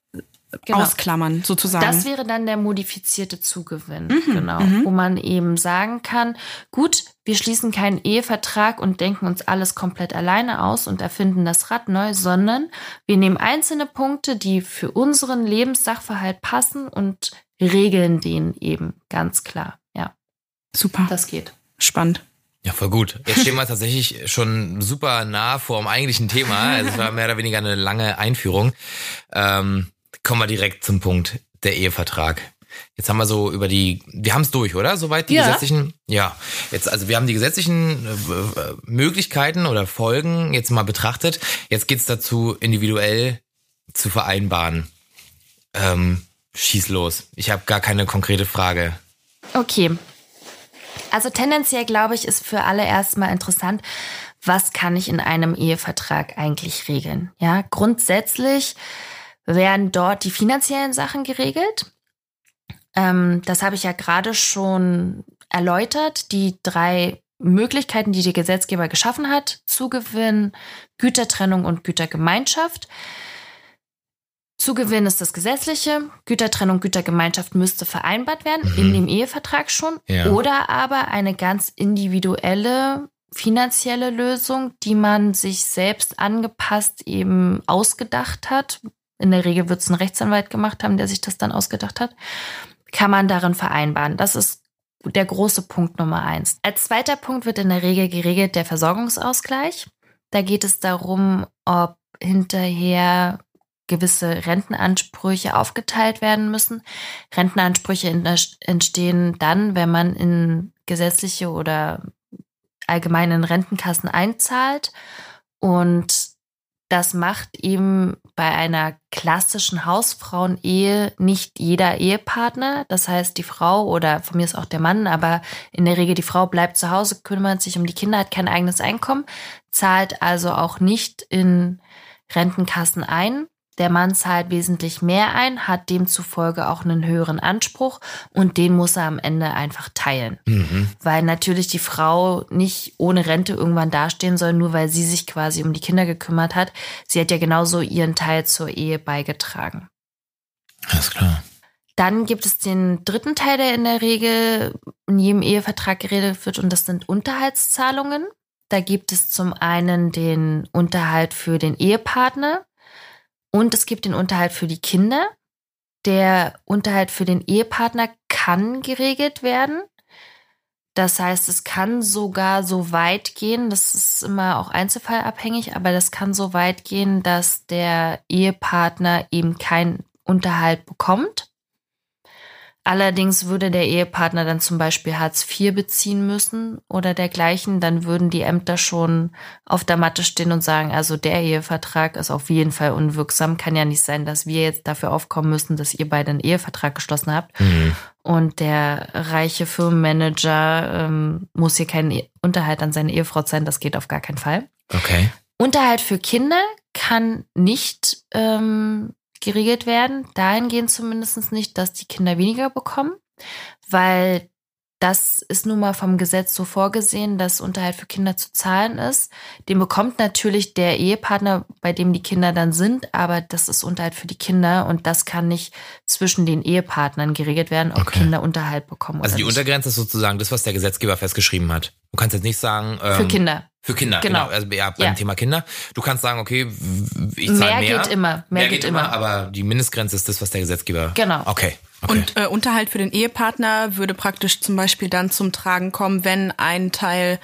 genau. ausklammern, sozusagen. Das wäre dann der modifizierte Zugewinn, mhm, genau. Mhm. Wo man eben sagen kann, gut, wir schließen keinen Ehevertrag und denken uns alles komplett alleine aus und erfinden das Rad neu, sondern wir nehmen einzelne Punkte, die für unseren Lebenssachverhalt passen und regeln den eben ganz klar. Ja. Super. Das geht. Spannend. Ja, voll gut. Jetzt stehen wir tatsächlich schon super nah vor dem eigentlichen Thema. Also es war mehr oder weniger eine lange Einführung. Ähm, kommen wir direkt zum Punkt, der Ehevertrag. Jetzt haben wir so über die, wir haben es durch, oder? Soweit die ja. gesetzlichen, ja. Jetzt, also wir haben die gesetzlichen äh, Möglichkeiten oder Folgen jetzt mal betrachtet. Jetzt geht's dazu, individuell zu vereinbaren. Ähm, schieß los. Ich habe gar keine konkrete Frage. Okay. Also tendenziell glaube ich, ist für alle erstmal interessant, was kann ich in einem Ehevertrag eigentlich regeln? Ja, grundsätzlich werden dort die finanziellen Sachen geregelt. Ähm, das habe ich ja gerade schon erläutert. Die drei Möglichkeiten, die der Gesetzgeber geschaffen hat. Zugewinn, Gütertrennung und Gütergemeinschaft. Zugewinn ist das Gesetzliche, Gütertrennung, Gütergemeinschaft müsste vereinbart werden, mhm. in dem Ehevertrag schon. Ja. Oder aber eine ganz individuelle finanzielle Lösung, die man sich selbst angepasst eben ausgedacht hat, in der Regel wird es ein Rechtsanwalt gemacht haben, der sich das dann ausgedacht hat, kann man darin vereinbaren. Das ist der große Punkt Nummer eins. Als zweiter Punkt wird in der Regel geregelt der Versorgungsausgleich. Da geht es darum, ob hinterher gewisse Rentenansprüche aufgeteilt werden müssen. Rentenansprüche entstehen dann, wenn man in gesetzliche oder allgemeinen Rentenkassen einzahlt und das macht eben bei einer klassischen Hausfrauenehe nicht jeder Ehepartner. Das heißt, die Frau oder von mir ist auch der Mann, aber in der Regel die Frau bleibt zu Hause, kümmert sich um die Kinder, hat kein eigenes Einkommen, zahlt also auch nicht in Rentenkassen ein. Der Mann zahlt wesentlich mehr ein, hat demzufolge auch einen höheren Anspruch und den muss er am Ende einfach teilen. Mhm. Weil natürlich die Frau nicht ohne Rente irgendwann dastehen soll, nur weil sie sich quasi um die Kinder gekümmert hat. Sie hat ja genauso ihren Teil zur Ehe beigetragen. Alles klar. Dann gibt es den dritten Teil, der in der Regel in jedem Ehevertrag geredet wird, und das sind Unterhaltszahlungen. Da gibt es zum einen den Unterhalt für den Ehepartner, und es gibt den Unterhalt für die Kinder. Der Unterhalt für den Ehepartner kann geregelt werden. Das heißt, es kann sogar so weit gehen, das ist immer auch einzelfallabhängig, aber das kann so weit gehen, dass der Ehepartner eben keinen Unterhalt bekommt. Allerdings würde der Ehepartner dann zum Beispiel Hartz IV beziehen müssen oder dergleichen, dann würden die Ämter schon auf der Matte stehen und sagen, also der Ehevertrag ist auf jeden Fall unwirksam. Kann ja nicht sein, dass wir jetzt dafür aufkommen müssen, dass ihr beide einen Ehevertrag geschlossen habt. Mhm. Und der reiche Firmenmanager ähm, muss hier keinen Unterhalt an seine Ehefrau zahlen. Das geht auf gar keinen Fall. Okay. Unterhalt für Kinder kann nicht ähm, geregelt werden. Dahingehend zumindest nicht, dass die Kinder weniger bekommen, weil das ist nun mal vom Gesetz so vorgesehen, dass Unterhalt für Kinder zu zahlen ist. Den bekommt natürlich der Ehepartner, bei dem die Kinder dann sind, aber das ist Unterhalt für die Kinder und das kann nicht zwischen den Ehepartnern geregelt werden, ob okay. Kinder Unterhalt bekommen. Also die nicht. Untergrenze ist sozusagen das, was der Gesetzgeber festgeschrieben hat. Du kannst jetzt nicht sagen. Ähm, für Kinder. Für Kinder, genau. genau. Also ja, beim ja. Thema Kinder. Du kannst sagen, okay, ich zahle mehr. Mehr geht immer. Mehr, mehr geht, geht immer, aber die Mindestgrenze ist das, was der Gesetzgeber. Genau. Okay. Okay. Und äh, Unterhalt für den Ehepartner würde praktisch zum Beispiel dann zum Tragen kommen, wenn ein Teil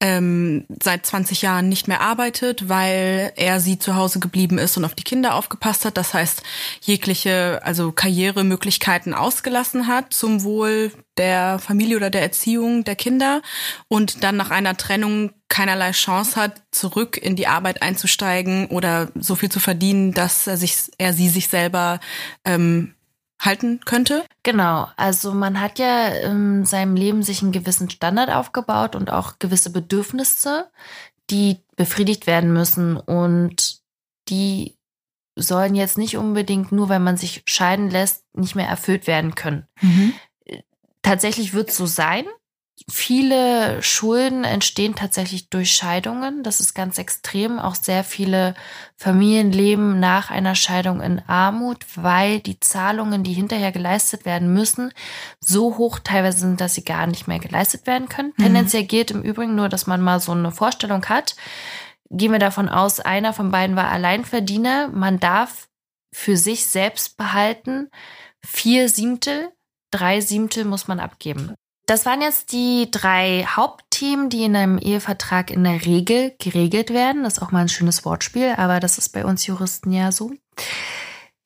ähm, seit 20 Jahren nicht mehr arbeitet, weil er sie zu Hause geblieben ist und auf die Kinder aufgepasst hat. Das heißt, jegliche, also Karrieremöglichkeiten ausgelassen hat zum Wohl der Familie oder der Erziehung der Kinder und dann nach einer Trennung keinerlei Chance hat, zurück in die Arbeit einzusteigen oder so viel zu verdienen, dass er sich, er sie sich selber ähm, halten könnte? Genau, also man hat ja in seinem Leben sich einen gewissen Standard aufgebaut und auch gewisse Bedürfnisse, die befriedigt werden müssen und die sollen jetzt nicht unbedingt nur, wenn man sich scheiden lässt, nicht mehr erfüllt werden können. Mhm. Tatsächlich wird es so sein, Viele Schulden entstehen tatsächlich durch Scheidungen. Das ist ganz extrem. Auch sehr viele Familien leben nach einer Scheidung in Armut, weil die Zahlungen, die hinterher geleistet werden müssen, so hoch teilweise sind, dass sie gar nicht mehr geleistet werden können. Mhm. Tendenziell gilt im Übrigen nur, dass man mal so eine Vorstellung hat. Gehen wir davon aus, einer von beiden war Alleinverdiener. Man darf für sich selbst behalten vier Siebtel drei Siebtel muss man abgeben. Das waren jetzt die drei Hauptthemen, die in einem Ehevertrag in der Regel geregelt werden. Das ist auch mal ein schönes Wortspiel, aber das ist bei uns Juristen ja so.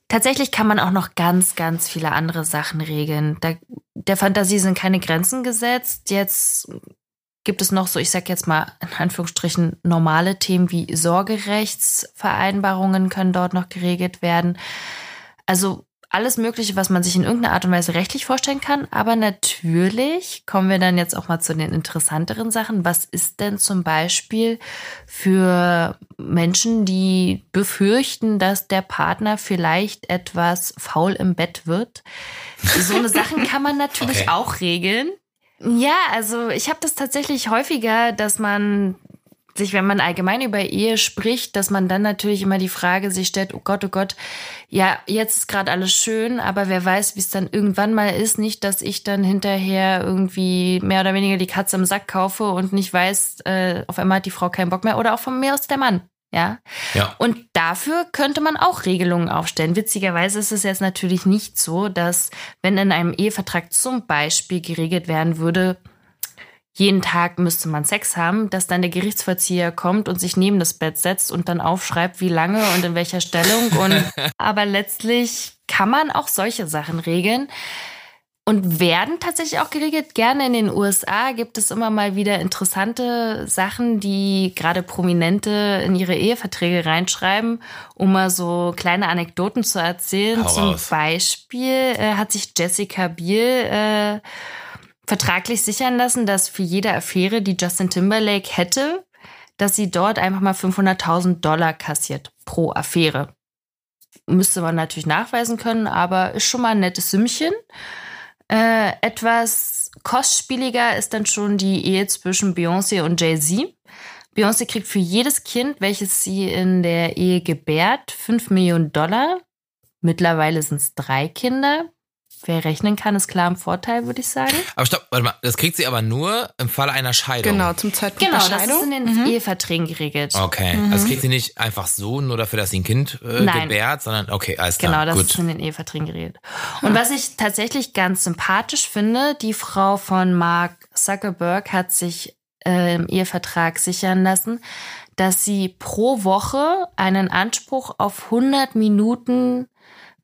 Tatsächlich kann man auch noch ganz, ganz viele andere Sachen regeln. Da, der Fantasie sind keine Grenzen gesetzt. Jetzt gibt es noch so, ich sag jetzt mal in Anführungsstrichen, normale Themen wie Sorgerechtsvereinbarungen können dort noch geregelt werden. Also alles Mögliche, was man sich in irgendeiner Art und Weise rechtlich vorstellen kann. Aber natürlich kommen wir dann jetzt auch mal zu den interessanteren Sachen. Was ist denn zum Beispiel für Menschen, die befürchten, dass der Partner vielleicht etwas faul im Bett wird? So eine Sachen kann man natürlich okay. auch regeln. Ja, also ich habe das tatsächlich häufiger, dass man sich, wenn man allgemein über Ehe spricht, dass man dann natürlich immer die Frage sich stellt, oh Gott, oh Gott, ja, jetzt ist gerade alles schön, aber wer weiß, wie es dann irgendwann mal ist. Nicht, dass ich dann hinterher irgendwie mehr oder weniger die Katze im Sack kaufe und nicht weiß, äh, auf einmal hat die Frau keinen Bock mehr oder auch von mir aus der Mann. Ja? ja. Und dafür könnte man auch Regelungen aufstellen. Witzigerweise ist es jetzt natürlich nicht so, dass wenn in einem Ehevertrag zum Beispiel geregelt werden würde, jeden Tag müsste man Sex haben, dass dann der Gerichtsvollzieher kommt und sich neben das Bett setzt und dann aufschreibt, wie lange und in welcher Stellung. Und aber letztlich kann man auch solche Sachen regeln und werden tatsächlich auch geregelt. Gerne in den USA gibt es immer mal wieder interessante Sachen, die gerade Prominente in ihre Eheverträge reinschreiben, um mal so kleine Anekdoten zu erzählen. Hau Zum raus. Beispiel äh, hat sich Jessica Biel äh, vertraglich sichern lassen, dass für jede Affäre, die Justin Timberlake hätte, dass sie dort einfach mal 500.000 Dollar kassiert pro Affäre. Müsste man natürlich nachweisen können, aber ist schon mal ein nettes Sümmchen. Äh, etwas kostspieliger ist dann schon die Ehe zwischen Beyoncé und Jay-Z. Beyoncé kriegt für jedes Kind, welches sie in der Ehe gebärt, 5 Millionen Dollar. Mittlerweile sind es drei Kinder. Wer rechnen kann, ist klar im Vorteil, würde ich sagen. Aber stopp, warte mal, das kriegt sie aber nur im Falle einer Scheidung. Genau, zum Zeitpunkt genau, der Scheidung. Genau, das ist in den mhm. Eheverträgen geregelt. Okay, mhm. also kriegt sie nicht einfach so, nur dafür, dass sie ein Kind äh, gebärt, sondern okay, alles klar. Genau, das Gut. ist in den Eheverträgen geregelt. Und was ich tatsächlich ganz sympathisch finde, die Frau von Mark Zuckerberg hat sich äh, im Ehevertrag sichern lassen, dass sie pro Woche einen Anspruch auf 100 Minuten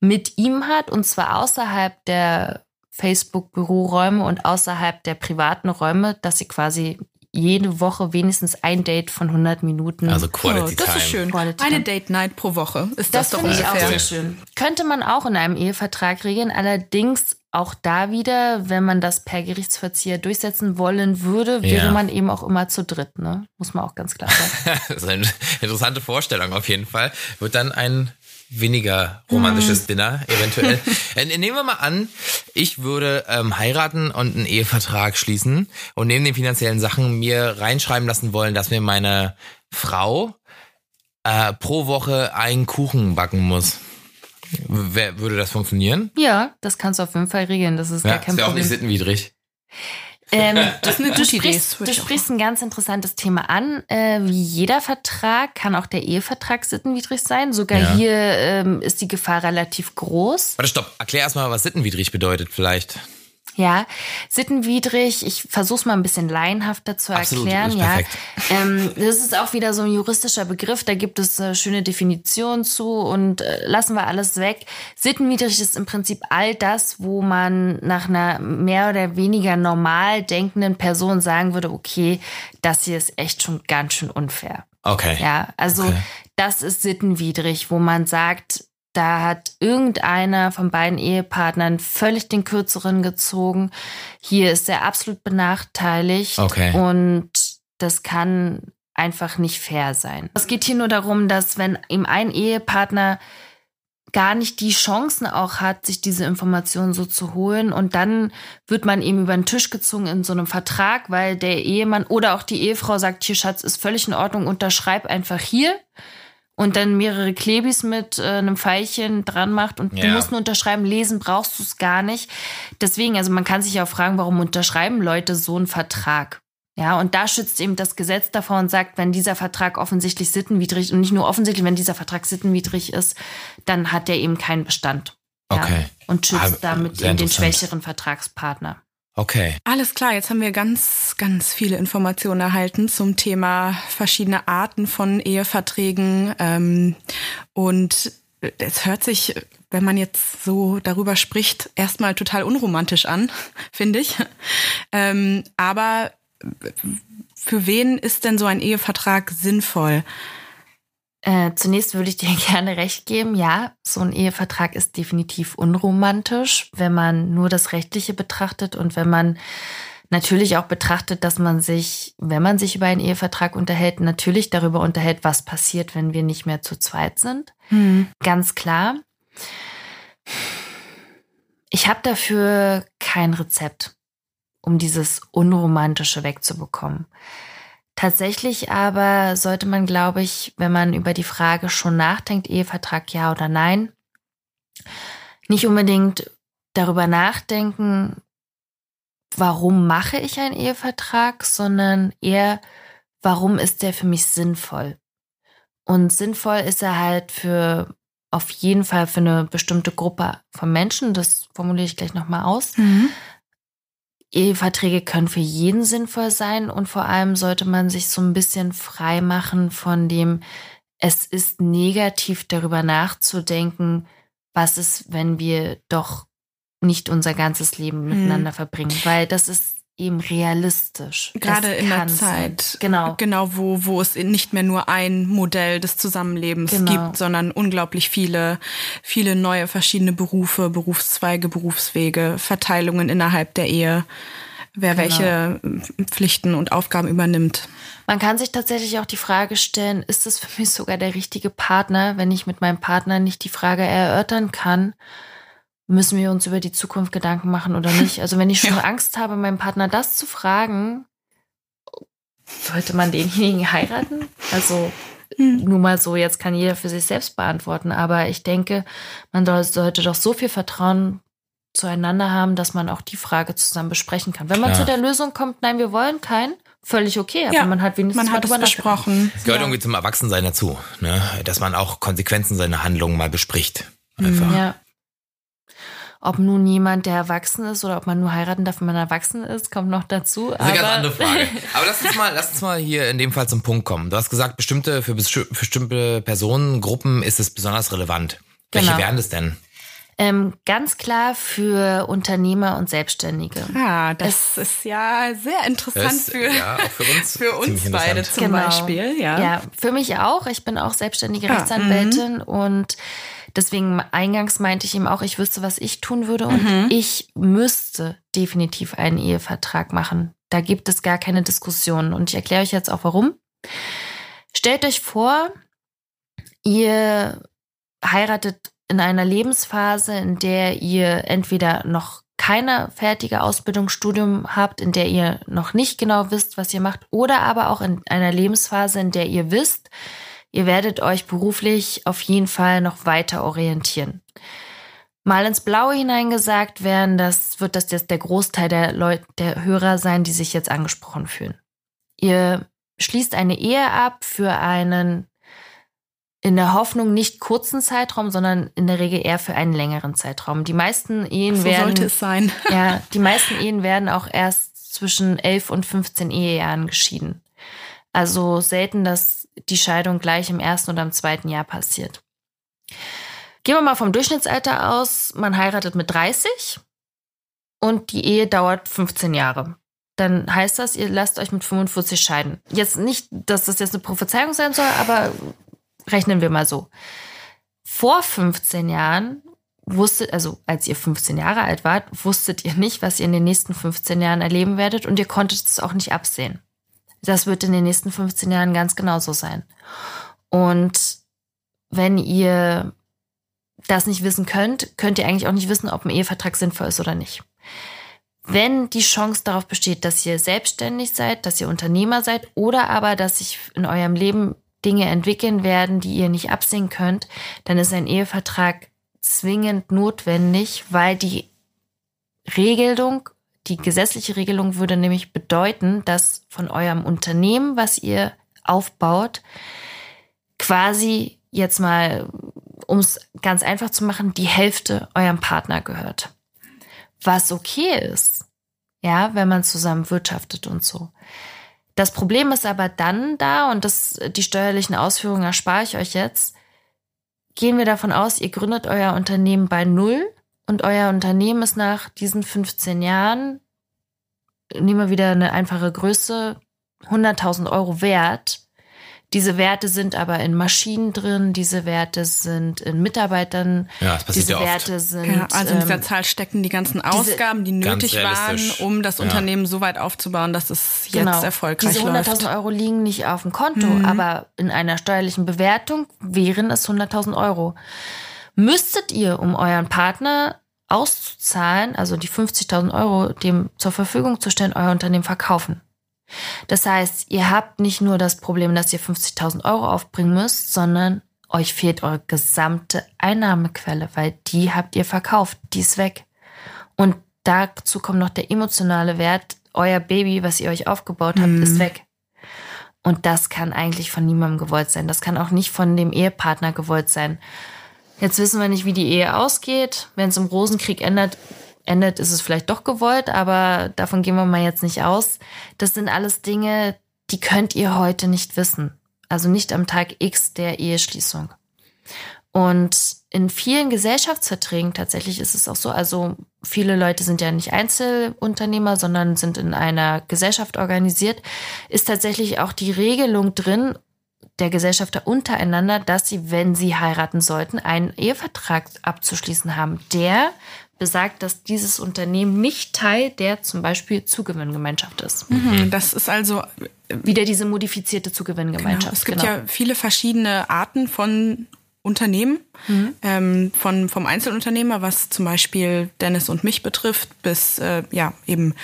mit ihm hat und zwar außerhalb der Facebook-Büroräume und außerhalb der privaten Räume, dass sie quasi jede Woche wenigstens ein Date von 100 Minuten. Also Quality oh, das Time. ist schön. Quality Eine Time. Date Night pro Woche ist das, Das doch finde ich auch ungefähr. sehr schön. Könnte man auch in einem Ehevertrag regeln, allerdings auch da wieder, wenn man das per Gerichtsverzieher durchsetzen wollen würde, wäre Ja. man eben auch immer zu dritt, ne? Muss man auch ganz klar sagen. Das ist eine interessante Vorstellung auf jeden Fall. Wird dann ein weniger romantisches Dinner eventuell. Äh, Nehmen wir mal an, ich würde ähm, heiraten und einen Ehevertrag schließen und neben den finanziellen Sachen mir reinschreiben lassen wollen, dass mir meine Frau äh, pro Woche einen Kuchen backen muss. Wer, würde das funktionieren? ja, das kannst du auf jeden Fall regeln. Das ist Ja, gar kein das wäre auch nicht sittenwidrig. Ähm, Das ist eine du sprichst, du sprichst ein ganz interessantes Thema an. Äh, wie jeder Vertrag kann auch der Ehevertrag sittenwidrig sein. Sogar Ja. hier ähm, ist die Gefahr relativ groß. Warte, stopp. Erklär erstmal, was sittenwidrig bedeutet vielleicht. Ja, sittenwidrig, ich versuche es mal ein bisschen laienhafter zu Absolut, erklären. ja, ähm, das ist auch wieder so ein juristischer Begriff, da gibt es äh, schöne Definitionen zu und äh, lassen wir alles weg. Sittenwidrig ist im Prinzip all das, wo man nach einer mehr oder weniger normal denkenden Person sagen würde, okay, das hier ist echt schon ganz schön unfair. Okay. Ja, also Okay. das ist sittenwidrig, wo man sagt, da hat irgendeiner von beiden Ehepartnern völlig den Kürzeren gezogen. Hier ist er absolut benachteiligt Okay. und das kann einfach nicht fair sein. Es geht hier nur darum, dass wenn ihm ein Ehepartner gar nicht die Chancen auch hat, sich diese Informationen so zu holen. Und dann wird man eben über den Tisch gezogen in so einem Vertrag, weil der Ehemann oder auch die Ehefrau sagt, hier Schatz, ist völlig in Ordnung, unterschreib einfach hier. Und dann mehrere Klebis mit äh, einem Pfeilchen dran macht und du Ja. musst nur unterschreiben, lesen brauchst du es gar nicht. Deswegen, also man kann sich auch fragen, warum unterschreiben Leute so einen Vertrag? Ja, und da schützt eben das Gesetz davor und sagt, wenn dieser Vertrag offensichtlich sittenwidrig und nicht nur offensichtlich, wenn dieser Vertrag sittenwidrig ist, dann hat der eben keinen Bestand. Ja, Okay. Und schützt Ah, damit eben den schwächeren Vertragspartner. Okay. Alles klar, jetzt haben wir ganz, ganz viele Informationen erhalten zum Thema verschiedene Arten von Eheverträgen. Ähm, und es hört sich, wenn man jetzt so darüber spricht, erstmal total unromantisch an, finde ich. Ähm, aber für wen ist denn so ein Ehevertrag sinnvoll? Äh, zunächst würde ich dir gerne recht geben. Ja, so ein Ehevertrag ist definitiv unromantisch, wenn man nur das Rechtliche betrachtet und wenn man natürlich auch betrachtet, dass man sich, wenn man sich über einen Ehevertrag unterhält, natürlich darüber unterhält, was passiert, wenn wir nicht mehr zu zweit sind. Ganz klar. Ich habe dafür kein Rezept, um dieses Unromantische wegzubekommen. Tatsächlich aber sollte man, glaube ich, wenn man über die Frage schon nachdenkt, Ehevertrag ja oder nein, nicht unbedingt darüber nachdenken, warum mache ich einen Ehevertrag, sondern eher, warum ist der für mich sinnvoll? Und sinnvoll ist er halt für auf jeden Fall für eine bestimmte Gruppe von Menschen. Das formuliere ich gleich nochmal aus. Eheverträge können für jeden sinnvoll sein und vor allem sollte man sich so ein bisschen frei machen von dem, es ist negativ darüber nachzudenken, was ist, wenn wir doch nicht unser ganzes Leben Hm. miteinander verbringen, weil das ist eben realistisch. Gerade in der kann sein. Zeit, Genau. genau wo, wo es nicht mehr nur ein Modell des Zusammenlebens Genau. gibt, sondern unglaublich viele, viele neue verschiedene Berufe, Berufszweige, Berufswege, Verteilungen innerhalb der Ehe, wer Genau. welche Pflichten und Aufgaben übernimmt. Man kann sich tatsächlich auch die Frage stellen, ist es für mich sogar der richtige Partner, wenn ich mit meinem Partner nicht die Frage erörtern kann, müssen wir uns über die Zukunft Gedanken machen oder nicht? Also wenn ich schon Ja. Angst habe, meinem Partner das zu fragen, sollte man denjenigen heiraten? Also Hm. nur mal so, jetzt kann jeder für sich selbst beantworten, aber ich denke, man soll- sollte doch so viel Vertrauen zueinander haben, dass man auch die Frage zusammen besprechen kann. Wenn man Klar. zu der Lösung kommt, nein, wir wollen keinen, völlig okay, aber Ja, man hat wenigstens Man mal hat nachgedacht. besprochen. Es gehört Ja. irgendwie zum Erwachsensein dazu, ne? dass man auch Konsequenzen seiner Handlungen mal bespricht. Einfach. Ja. Ob nun jemand, der erwachsen ist oder ob man nur heiraten darf, wenn man erwachsen ist, kommt noch dazu. Das ist eine aber ganz andere Frage. Aber lass uns mal, lass uns mal hier in dem Fall zum Punkt kommen. Du hast gesagt, bestimmte, für besti- bestimmte Personen, Gruppen ist es besonders relevant. Welche Genau. wären das denn? Ähm, ganz klar für Unternehmer und Selbstständige. Ah, das es, ist ja sehr interessant ist, für, ja, für uns, für uns beide zum genau. Beispiel. Ja. ja, für mich auch. Ich bin auch selbstständige ah, Rechtsanwältin ah, und deswegen eingangs meinte ich ihm auch, ich wüsste, was ich tun würde und mhm. ich müsste definitiv einen Ehevertrag machen. Da gibt es gar keine Diskussion und ich erkläre euch jetzt auch warum. Stellt euch vor, ihr heiratet in einer Lebensphase, in der ihr entweder noch keine fertige Ausbildung, Studium habt, in der ihr noch nicht genau wisst, was ihr macht, oder aber auch in einer Lebensphase, in der ihr wisst, ihr werdet euch beruflich auf jeden Fall noch weiter orientieren. Mal ins Blaue hineingesagt werden, das wird das jetzt der Großteil der Leute, der Hörer sein, die sich jetzt angesprochen fühlen. Ihr schließt eine Ehe ab für einen in der Hoffnung nicht kurzen Zeitraum, sondern in der Regel eher für einen längeren Zeitraum. Die meisten Ehen so werden. sollte es sein. Ja, die meisten Ehen werden auch erst zwischen 11 und 15 Ehejahren geschieden. Also selten, dass die Scheidung gleich im ersten oder im zweiten Jahr passiert. Gehen wir mal vom Durchschnittsalter aus. Man heiratet mit 30 und die Ehe dauert 15 Jahre dann heißt das, ihr lasst euch mit 45 scheiden. Jetzt nicht, dass das jetzt eine Prophezeiung sein soll, aber rechnen wir mal so. Vor 15 Jahren wusstet, also als ihr 15 Jahre alt wart, wusstet ihr nicht, was ihr in den nächsten 15 Jahren erleben werdet und ihr konntet es auch nicht absehen. Das wird in den nächsten 15 Jahren ganz genauso sein. Und wenn ihr das nicht wissen könnt, könnt ihr eigentlich auch nicht wissen, ob ein Ehevertrag sinnvoll ist oder nicht. Wenn die Chance darauf besteht, dass ihr selbstständig seid, dass ihr Unternehmer seid oder aber, dass sich in eurem Leben Dinge entwickeln werden, die ihr nicht absehen könnt, dann ist ein Ehevertrag zwingend notwendig, weil die Regelung, die gesetzliche Regelung würde nämlich bedeuten, dass von eurem Unternehmen, was ihr aufbaut, quasi jetzt mal, um es ganz einfach zu machen, die Hälfte eurem Partner gehört. Was okay ist, ja, wenn man zusammen wirtschaftet und so. Das Problem ist aber dann da, und das, die steuerlichen Ausführungen erspare ich euch jetzt, gehen wir davon aus, ihr gründet euer Unternehmen bei Null und euer Unternehmen ist nach diesen 15 Jahren, nehmen wir wieder eine einfache Größe, 100.000 Euro wert. Diese Werte sind aber in Maschinen drin, diese Werte sind in Mitarbeitern, ja, das passiert diese ja oft. Werte sind. Ja, also in dieser ähm, Zahl stecken die ganzen Ausgaben, die nötig waren, um das Ja. Unternehmen so weit aufzubauen, dass es jetzt Genau. erfolgreich Diese läuft. 100.000 Euro liegen nicht auf dem Konto, Mhm. aber in einer steuerlichen Bewertung wären es 100.000 Euro. Müsstet ihr, um euren Partner auszuzahlen, also die 50.000 Euro dem zur Verfügung zu stellen, euer Unternehmen verkaufen. Das heißt, ihr habt nicht nur das Problem, dass ihr 50.000 Euro aufbringen müsst, sondern euch fehlt eure gesamte Einnahmequelle, weil die habt ihr verkauft, die ist weg. Und dazu kommt noch der emotionale Wert. Euer Baby, was ihr euch aufgebaut habt, Mhm. ist weg. Und das kann eigentlich von niemandem gewollt sein. Das kann auch nicht von dem Ehepartner gewollt sein. Jetzt wissen wir nicht, wie die Ehe ausgeht. Wenn es im Rosenkrieg endet, endet, ist es vielleicht doch gewollt, aber davon gehen wir mal jetzt nicht aus. Das sind alles Dinge, die könnt ihr heute nicht wissen. Also nicht am Tag X der Eheschließung. Und in vielen Gesellschaftsverträgen tatsächlich ist es auch so, also viele Leute sind ja nicht Einzelunternehmer, sondern sind in einer Gesellschaft organisiert, ist tatsächlich auch die Regelung drin, der Gesellschafter untereinander, dass sie, wenn sie heiraten sollten, einen Ehevertrag abzuschließen haben, der besagt, dass dieses Unternehmen nicht Teil der zum Beispiel Zugewinngemeinschaft ist. Mhm, Das ist also Wieder diese modifizierte Genau. Zugewinngemeinschaft. Es gibt genau. ja viele verschiedene Arten von Unternehmen, Mhm. ähm, von, vom Einzelunternehmer, was zum Beispiel Dennis und mich betrifft, bis äh, ja eben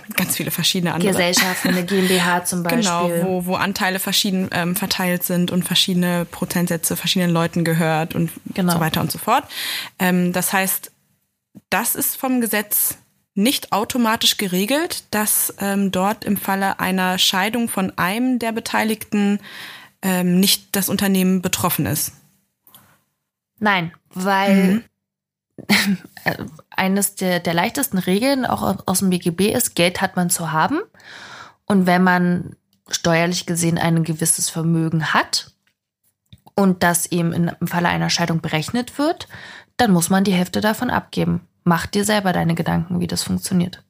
ganz viele verschiedene andere. Gesellschaften, eine GmbH zum Beispiel. Genau, wo, wo Anteile verschieden ähm, verteilt sind und verschiedene Prozentsätze verschiedenen Leuten gehört und Genau. so weiter und so fort. Ähm, das heißt, das ist vom Gesetz nicht automatisch geregelt, dass ähm, dort im Falle einer Scheidung von einem der Beteiligten ähm, nicht das Unternehmen betroffen ist. Nein, weil äh, eines der, der leichtesten Regeln auch aus- dem BGB ist, Geld hat man zu haben. Und wenn man steuerlich gesehen ein gewisses Vermögen hat und das eben im Falle einer Scheidung berechnet wird, dann muss man die Hälfte davon abgeben. Mach dir selber deine Gedanken, wie das funktioniert.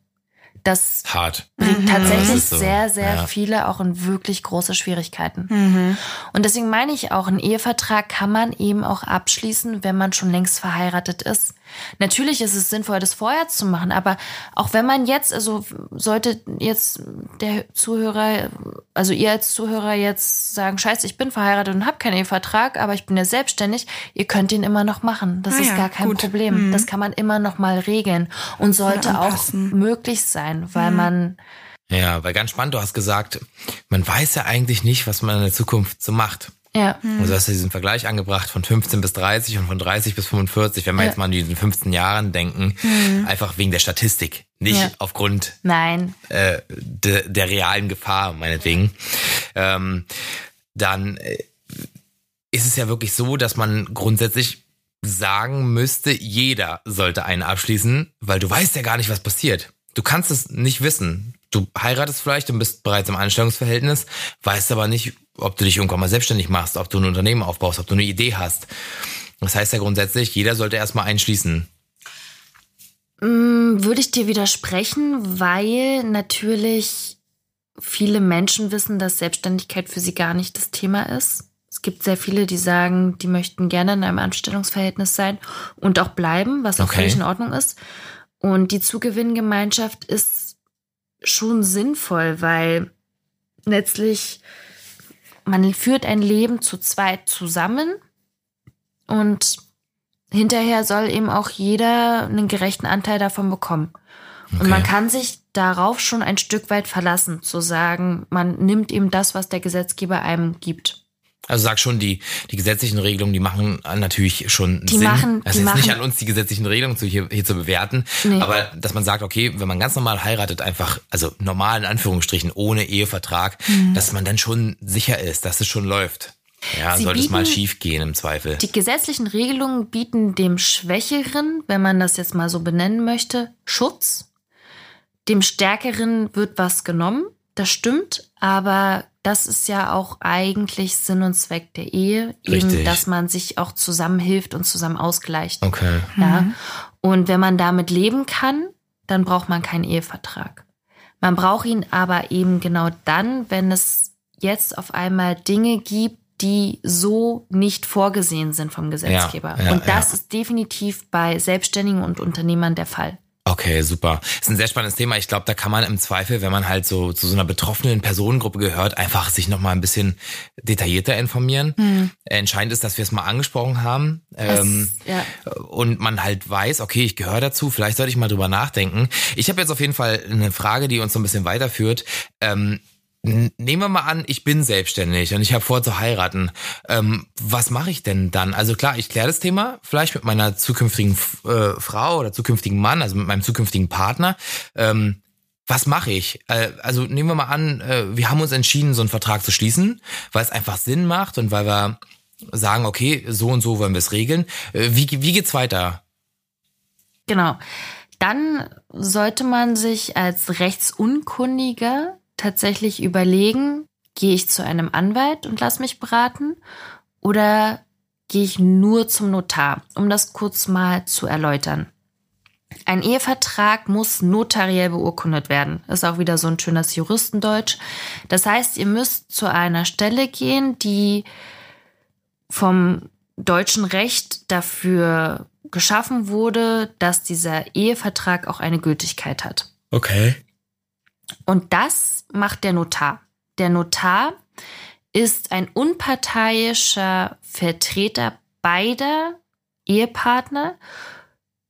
Das Hart. bringt Mhm. tatsächlich so. sehr, sehr Ja. viele auch in wirklich große Schwierigkeiten. Mhm. Und deswegen meine ich auch, einen Ehevertrag kann man eben auch abschließen, wenn man schon längst verheiratet ist. Natürlich ist es sinnvoll, das vorher zu machen, aber auch wenn man jetzt, also sollte jetzt der Zuhörer, also ihr als Zuhörer jetzt sagen, scheiße, ich bin verheiratet und habe keinen Ehevertrag, aber ich bin ja selbstständig, ihr könnt den immer noch machen. Das Ah ist ja, gar kein gut. Problem. Das kann man immer noch mal regeln und sollte auch möglich sein, weil man Ja, weil ganz spannend, du hast gesagt, man weiß ja eigentlich nicht, was man in der Zukunft so macht. Ja, Also hast du diesen Vergleich angebracht von 15 bis 30 und von 30 bis 45, wenn wir Ja. jetzt mal an diesen 15 Jahren denken, einfach wegen der Statistik, nicht Ja. aufgrund nein, äh, de, der realen Gefahr, meinetwegen, ähm, dann äh, ist es ja wirklich so, dass man grundsätzlich sagen müsste, jeder sollte einen abschließen, weil du weißt ja gar nicht, was passiert. Du kannst es nicht wissen. Du heiratest vielleicht und bist bereits im Anstellungsverhältnis, weißt aber nicht, ob du dich irgendwann mal selbstständig machst, ob du ein Unternehmen aufbaust, ob du eine Idee hast. Das heißt ja grundsätzlich, jeder sollte erstmal einschließen. Mm, Würde ich dir widersprechen, weil natürlich viele Menschen wissen, dass Selbstständigkeit für sie gar nicht das Thema ist. Es gibt sehr viele, die sagen, die möchten gerne in einem Anstellungsverhältnis sein und auch bleiben, was auch Okay. völlig in Ordnung ist. Und die Zugewinngemeinschaft ist schon sinnvoll, weil letztlich man führt ein Leben zu zweit zusammen und hinterher soll eben auch jeder einen gerechten Anteil davon bekommen. Und Okay. man kann sich darauf schon ein Stück weit verlassen, zu sagen, man nimmt eben das, was der Gesetzgeber einem gibt. Also sag schon, die, die gesetzlichen Regelungen, die machen natürlich schon Die Sinn. machen- es die ist nicht machen- an uns, die gesetzlichen Regelungen zu, hier, hier zu bewerten. Nee. Aber dass man sagt, okay, wenn man ganz normal heiratet, einfach, also normal in Anführungsstrichen, ohne Ehevertrag, Mhm. dass man dann schon sicher ist, dass es schon läuft. Ja, Sie sollte es mal bieten- schief gehen im Zweifel. Die gesetzlichen Regelungen bieten dem Schwächeren, wenn man das jetzt mal so benennen möchte, Schutz. Dem Stärkeren wird was genommen, das stimmt, aber das ist ja auch eigentlich Sinn und Zweck der Ehe, Richtig. eben, dass man sich auch zusammenhilft und zusammen ausgleicht. Okay. Ja. Und wenn man damit leben kann, dann braucht man keinen Ehevertrag. Man braucht ihn aber eben genau dann, wenn es jetzt auf einmal Dinge gibt, die so nicht vorgesehen sind vom Gesetzgeber. Ja, ja, und das ja. ist definitiv bei Selbstständigen und Unternehmern der Fall. Okay, super. Ist ein sehr spannendes Thema. Ich glaube, da kann man im Zweifel, wenn man halt so zu so einer betroffenen Personengruppe gehört, einfach sich noch mal ein bisschen detaillierter informieren. Entscheidend ist, dass wir es mal angesprochen haben. Ähm, es, ja. und man halt weiß, okay, ich gehöre dazu, vielleicht sollte ich mal drüber nachdenken. Ich habe jetzt auf jeden Fall eine Frage, die uns so ein bisschen weiterführt. Ähm, nehmen wir mal an, ich bin selbstständig und ich habe vor zu heiraten. Ähm, was mache ich denn dann? Also klar, ich kläre das Thema vielleicht mit meiner zukünftigen äh, Frau oder zukünftigen Mann, also mit meinem zukünftigen Partner. Ähm, was mache ich? Äh, also nehmen wir mal an, äh, wir haben uns entschieden, so einen Vertrag zu schließen, weil es einfach Sinn macht und weil wir sagen, okay, so und so wollen wir es regeln. Äh, wie, wie geht's weiter? Genau. Dann sollte man sich als Rechtsunkundiger tatsächlich überlegen, gehe ich zu einem Anwalt und lass mich beraten oder gehe ich nur zum Notar, um das kurz mal zu erläutern. Ein Ehevertrag muss notariell beurkundet werden. Ist auch wieder so ein schönes Juristendeutsch. Das heißt, ihr müsst zu einer Stelle gehen, die vom deutschen Recht dafür geschaffen wurde, dass dieser Ehevertrag auch eine Gültigkeit hat. Okay. Und das macht der Notar. Der Notar ist ein unparteiischer Vertreter beider Ehepartner,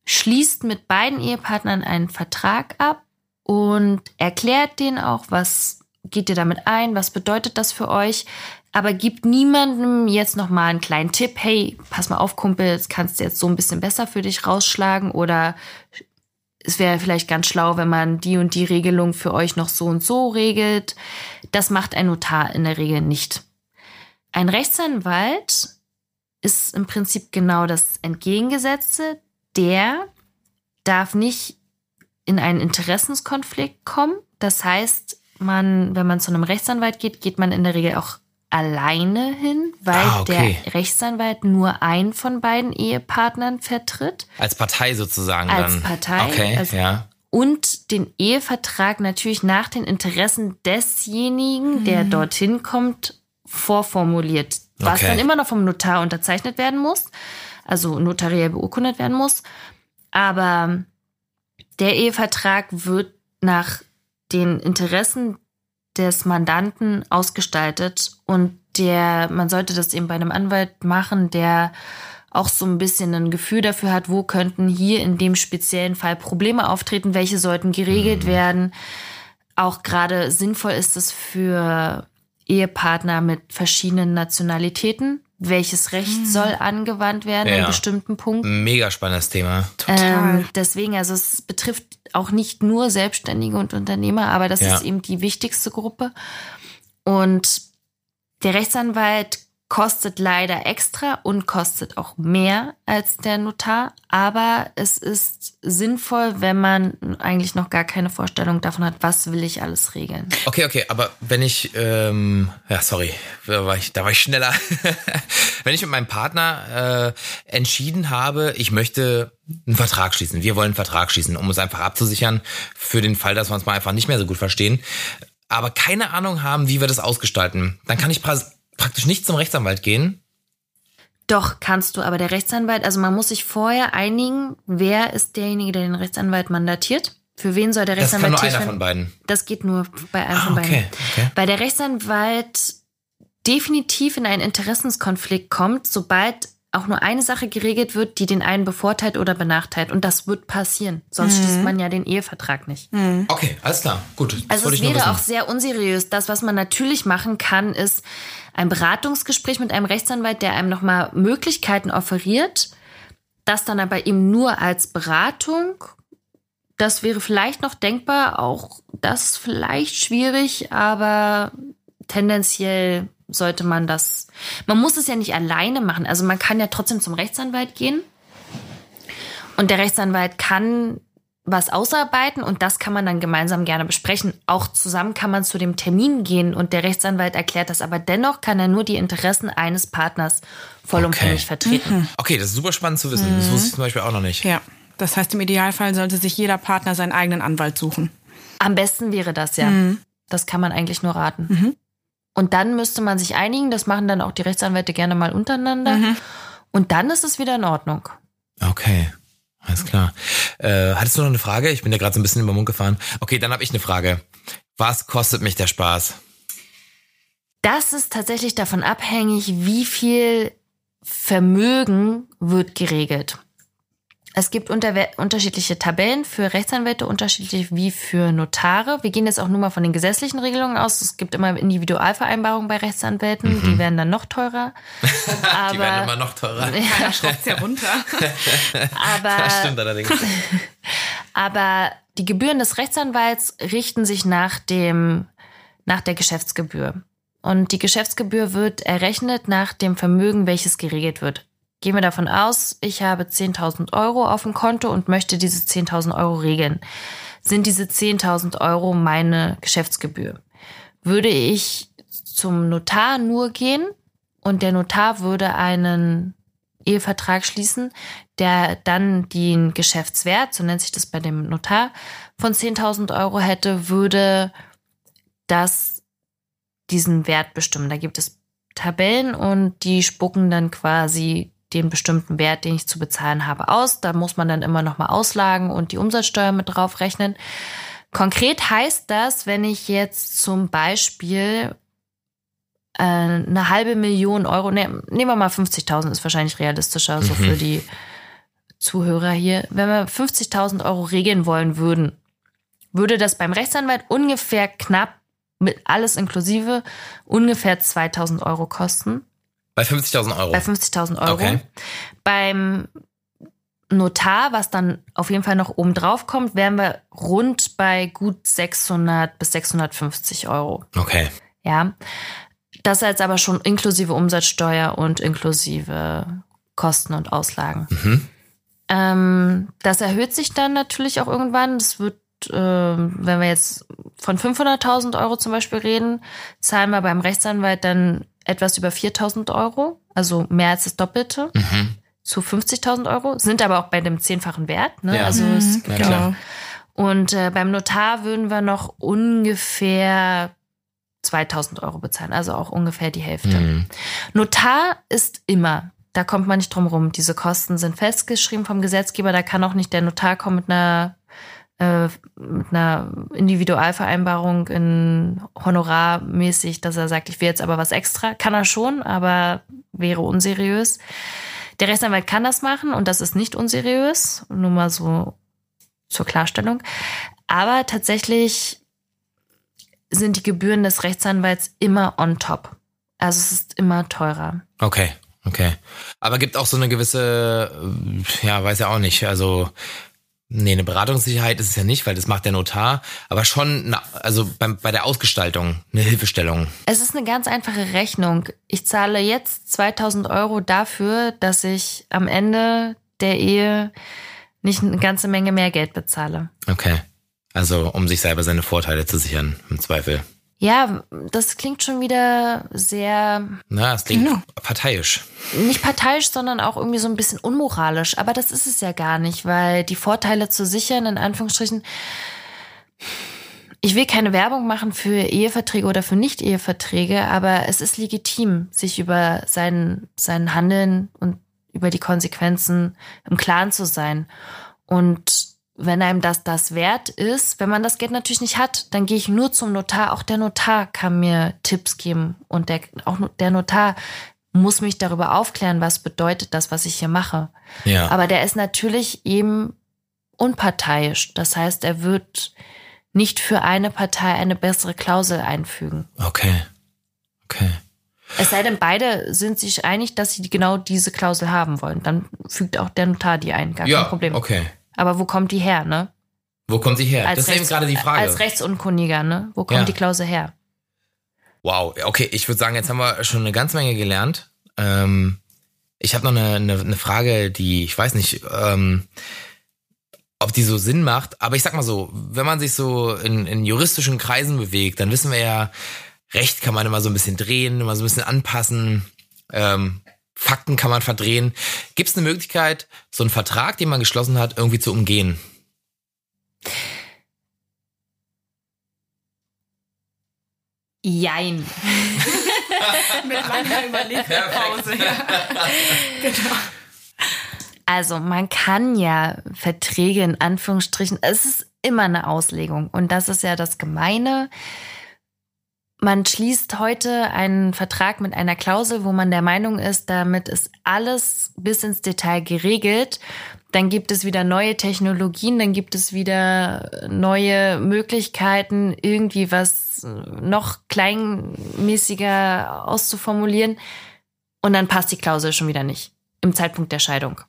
schließt mit beiden Ehepartnern einen Vertrag ab und erklärt denen auch, was geht ihr damit ein, was bedeutet das für euch, aber gibt niemandem jetzt noch mal einen kleinen Tipp, hey, pass mal auf, Kumpel, das kannst du jetzt so ein bisschen besser für dich rausschlagen oder es wäre vielleicht ganz schlau, wenn man die und die Regelung für euch noch so und so regelt. Das macht ein Notar in der Regel nicht. Ein Rechtsanwalt ist im Prinzip genau das Entgegengesetzte. Der darf nicht in einen Interessenskonflikt kommen. Das heißt, man, wenn man zu einem Rechtsanwalt geht, geht man in der Regel auch alleine hin, weil Ah, okay. der Rechtsanwalt nur einen von beiden Ehepartnern vertritt Als Partei sozusagen Als dann. Partei, Okay, also- ja. und den Ehevertrag natürlich nach den Interessen desjenigen, der dorthin kommt, vorformuliert. Was Okay. dann immer noch vom Notar unterzeichnet werden muss, also notariell beurkundet werden muss. Aber der Ehevertrag wird nach den Interessen des Mandanten ausgestaltet und der, man sollte das eben bei einem Anwalt machen, der auch so ein bisschen ein Gefühl dafür hat, wo könnten hier in dem speziellen Fall Probleme auftreten, welche sollten geregelt werden. Auch gerade sinnvoll ist es für Ehepartner mit verschiedenen Nationalitäten. Welches Recht soll angewandt werden in Ja. bestimmten Punkten? Mega spannendes Thema. Total. Ähm, deswegen, also es betrifft auch nicht nur Selbstständige und Unternehmer, aber das Ja. ist eben die wichtigste Gruppe. Und der Rechtsanwalt kostet leider extra und kostet auch mehr als der Notar, aber es ist sinnvoll, wenn man eigentlich noch gar keine Vorstellung davon hat, was will ich alles regeln. Okay, okay, aber wenn ich, ähm, ja, sorry, da war ich, da war ich schneller. wenn ich mit meinem Partner äh, entschieden habe, ich möchte einen Vertrag schließen, wir wollen einen Vertrag schließen, um uns einfach abzusichern für den Fall, dass wir uns mal einfach nicht mehr so gut verstehen, aber keine Ahnung haben, wie wir das ausgestalten, dann kann ich praktisch nicht zum Rechtsanwalt gehen. Doch, kannst du, aber der Rechtsanwalt, also man muss sich vorher einigen, wer ist derjenige, der den Rechtsanwalt mandatiert. Für wen soll der Das kann Rechtsanwalt nur einer werden? von beiden. Das geht nur bei einem Ah, von beiden. okay, okay. Weil der Rechtsanwalt definitiv in einen Interessenskonflikt kommt, sobald auch nur eine Sache geregelt wird, die den einen bevorteilt oder benachteilt. Und das wird passieren. Sonst schließt man ja den Ehevertrag nicht. Okay, alles klar, gut. Das Also es wäre auch sehr unseriös. Das, was man natürlich machen kann, ist ein Beratungsgespräch mit einem Rechtsanwalt, der einem nochmal Möglichkeiten offeriert. Das dann aber eben nur als Beratung. Das wäre vielleicht noch denkbar. Auch das vielleicht schwierig, aber tendenziell sollte man das. Man muss es ja nicht alleine machen. Also man kann ja trotzdem zum Rechtsanwalt gehen. Und der Rechtsanwalt kann was ausarbeiten und das kann man dann gemeinsam gerne besprechen. Auch zusammen kann man zu dem Termin gehen und der Rechtsanwalt erklärt das, aber dennoch kann er nur die Interessen eines Partners vollumfänglich Okay. vertreten. Okay, das ist super spannend zu wissen. Das wusste ich zum Beispiel auch noch nicht. Ja. Das heißt, im Idealfall sollte sich jeder Partner seinen eigenen Anwalt suchen. Am besten wäre das ja. Das kann man eigentlich nur raten. Und dann müsste man sich einigen, das machen dann auch die Rechtsanwälte gerne mal untereinander. Und dann ist es wieder in Ordnung. Okay, alles klar. Äh, hattest du noch eine Frage? Ich bin da gerade so ein bisschen über den Mund gefahren. Okay, dann habe ich eine Frage. Was kostet mich der Spaß? Das ist tatsächlich davon abhängig, wie viel Vermögen wird geregelt. Es gibt unter unterschiedliche Tabellen für Rechtsanwälte, unterschiedlich wie für Notare. Wir gehen jetzt auch nur mal von den gesetzlichen Regelungen aus. Es gibt immer Individualvereinbarungen bei Rechtsanwälten, die werden dann noch teurer. Die werden Aber, immer noch teurer. Da schraubt's ja runter. aber Das stimmt allerdings. Aber die Gebühren des Rechtsanwalts richten sich nach dem, nach der Geschäftsgebühr. Und die Geschäftsgebühr wird errechnet nach dem Vermögen, welches geregelt wird. Gehen wir davon aus, ich habe 10.000 Euro auf dem Konto und möchte diese 10.000 Euro regeln. Sind diese 10.000 Euro meine Geschäftsgebühr? Würde ich zum Notar nur gehen und der Notar würde einen Ehevertrag schließen, der dann den Geschäftswert, so nennt sich das bei dem Notar, von 10.000 Euro hätte, würde das diesen Wert bestimmen. Da gibt es Tabellen und die spucken dann quasi den bestimmten Wert, den ich zu bezahlen habe, aus. Da muss man dann immer nochmal Auslagen und die Umsatzsteuer mit drauf rechnen. Konkret heißt das, wenn ich jetzt zum Beispiel äh, eine halbe Million Euro, ne, nehmen wir mal 50.000, ist wahrscheinlich realistischer, so für die Zuhörer hier. Wenn wir 50.000 Euro regeln wollen würden, würde das beim Rechtsanwalt ungefähr knapp mit alles inklusive ungefähr 2.000 Euro kosten. Bei 50.000 Euro. Bei 50.000 Euro. Okay. Beim Notar, was dann auf jeden Fall noch oben drauf kommt, wären wir rund bei gut 600 bis 650 Euro. Okay. Ja. Das jetzt aber schon inklusive Umsatzsteuer und inklusive Kosten und Auslagen. Mhm. Ähm, das erhöht sich dann natürlich auch irgendwann. Das wird, ähm, wenn wir jetzt von 500.000 Euro zum Beispiel reden, zahlen wir beim Rechtsanwalt dann etwas über 4000 Euro, also mehr als das Doppelte. Mhm. Zu 50.000 Euro, sind aber auch bei dem zehnfachen Wert. Ne? Ja. Also Mhm, es Na klar. Und äh, beim Notar würden wir noch ungefähr 2000 Euro bezahlen, also auch ungefähr die Hälfte. Mhm. Notar ist immer, da kommt man nicht drum rum. Diese Kosten sind festgeschrieben vom Gesetzgeber, da kann auch nicht der Notar kommen mit einer äh, mit einer Individualvereinbarung in honorarmäßig, dass er sagt, ich will jetzt aber was extra. Kann er schon, aber wäre unseriös. Der Rechtsanwalt kann das machen und das ist nicht unseriös. Nur mal so zur Klarstellung. Aber tatsächlich sind die Gebühren des Rechtsanwalts immer on top. Also es ist immer teurer. Okay, okay. Aber gibt auch so eine gewisse, äh, ja, weiß ja auch nicht, also nee, eine Beratungssicherheit ist es ja nicht, weil das macht der Notar, aber schon, na, also beim, bei der Ausgestaltung eine Hilfestellung. Es ist eine ganz einfache Rechnung. Ich zahle jetzt 2000 Euro dafür, dass ich am Ende der Ehe nicht eine ganze Menge mehr Geld bezahle. Okay. Also um sich selber seine Vorteile zu sichern, im Zweifel. Ja, das klingt schon wieder sehr Na, das klingt Genau. parteiisch. nicht parteiisch, sondern auch irgendwie so ein bisschen unmoralisch. Aber das ist es ja gar nicht, weil die Vorteile zu sichern, in Anführungsstrichen, ich will keine Werbung machen für Eheverträge oder für Nicht-Eheverträge, aber es ist legitim, sich über sein, sein Handeln und über die Konsequenzen im Klaren zu sein. Und wenn einem das das wert ist, wenn man das Geld natürlich nicht hat, dann gehe ich nur zum Notar. Auch der Notar kann mir Tipps geben und der, auch der Notar muss mich darüber aufklären, was bedeutet das, was ich hier mache. Ja. Aber der ist natürlich eben unparteiisch. Das heißt, er wird nicht für eine Partei eine bessere Klausel einfügen. Okay. Okay. Es sei denn, beide sind sich einig, dass sie genau diese Klausel haben wollen. Dann fügt auch der Notar die ein. Gar Ja, kein Problem. okay. Aber wo kommt die her, ne? Wo kommt sie her? Als das ist eben gerade die Frage. Als Rechtsunkundiger, ne? Wo kommt Ja. die Klausel her? Wow, okay, ich würde sagen, jetzt haben wir schon eine ganze Menge gelernt. Ähm, ich habe noch eine, eine, eine Frage, die ich weiß nicht, ähm, ob die so Sinn macht, aber ich sag mal so, wenn man sich so in, in juristischen Kreisen bewegt, dann wissen wir ja, Recht kann man immer so ein bisschen drehen, immer so ein bisschen anpassen, ähm, Fakten kann man verdrehen. Gibt es eine Möglichkeit, so einen Vertrag, den man geschlossen hat, irgendwie zu umgehen? Jein. Mit langer Überlegpause. Ja. genau. Also man kann ja Verträge in Anführungsstrichen, es ist immer eine Auslegung und das ist ja das Gemeine. Man schließt heute einen Vertrag mit einer Klausel, wo man der Meinung ist, damit ist alles bis ins Detail geregelt. Dann gibt es wieder neue Technologien, dann gibt es wieder neue Möglichkeiten, irgendwie was noch kleinmäßiger auszuformulieren. Und dann passt die Klausel schon wieder nicht im Zeitpunkt der Scheidung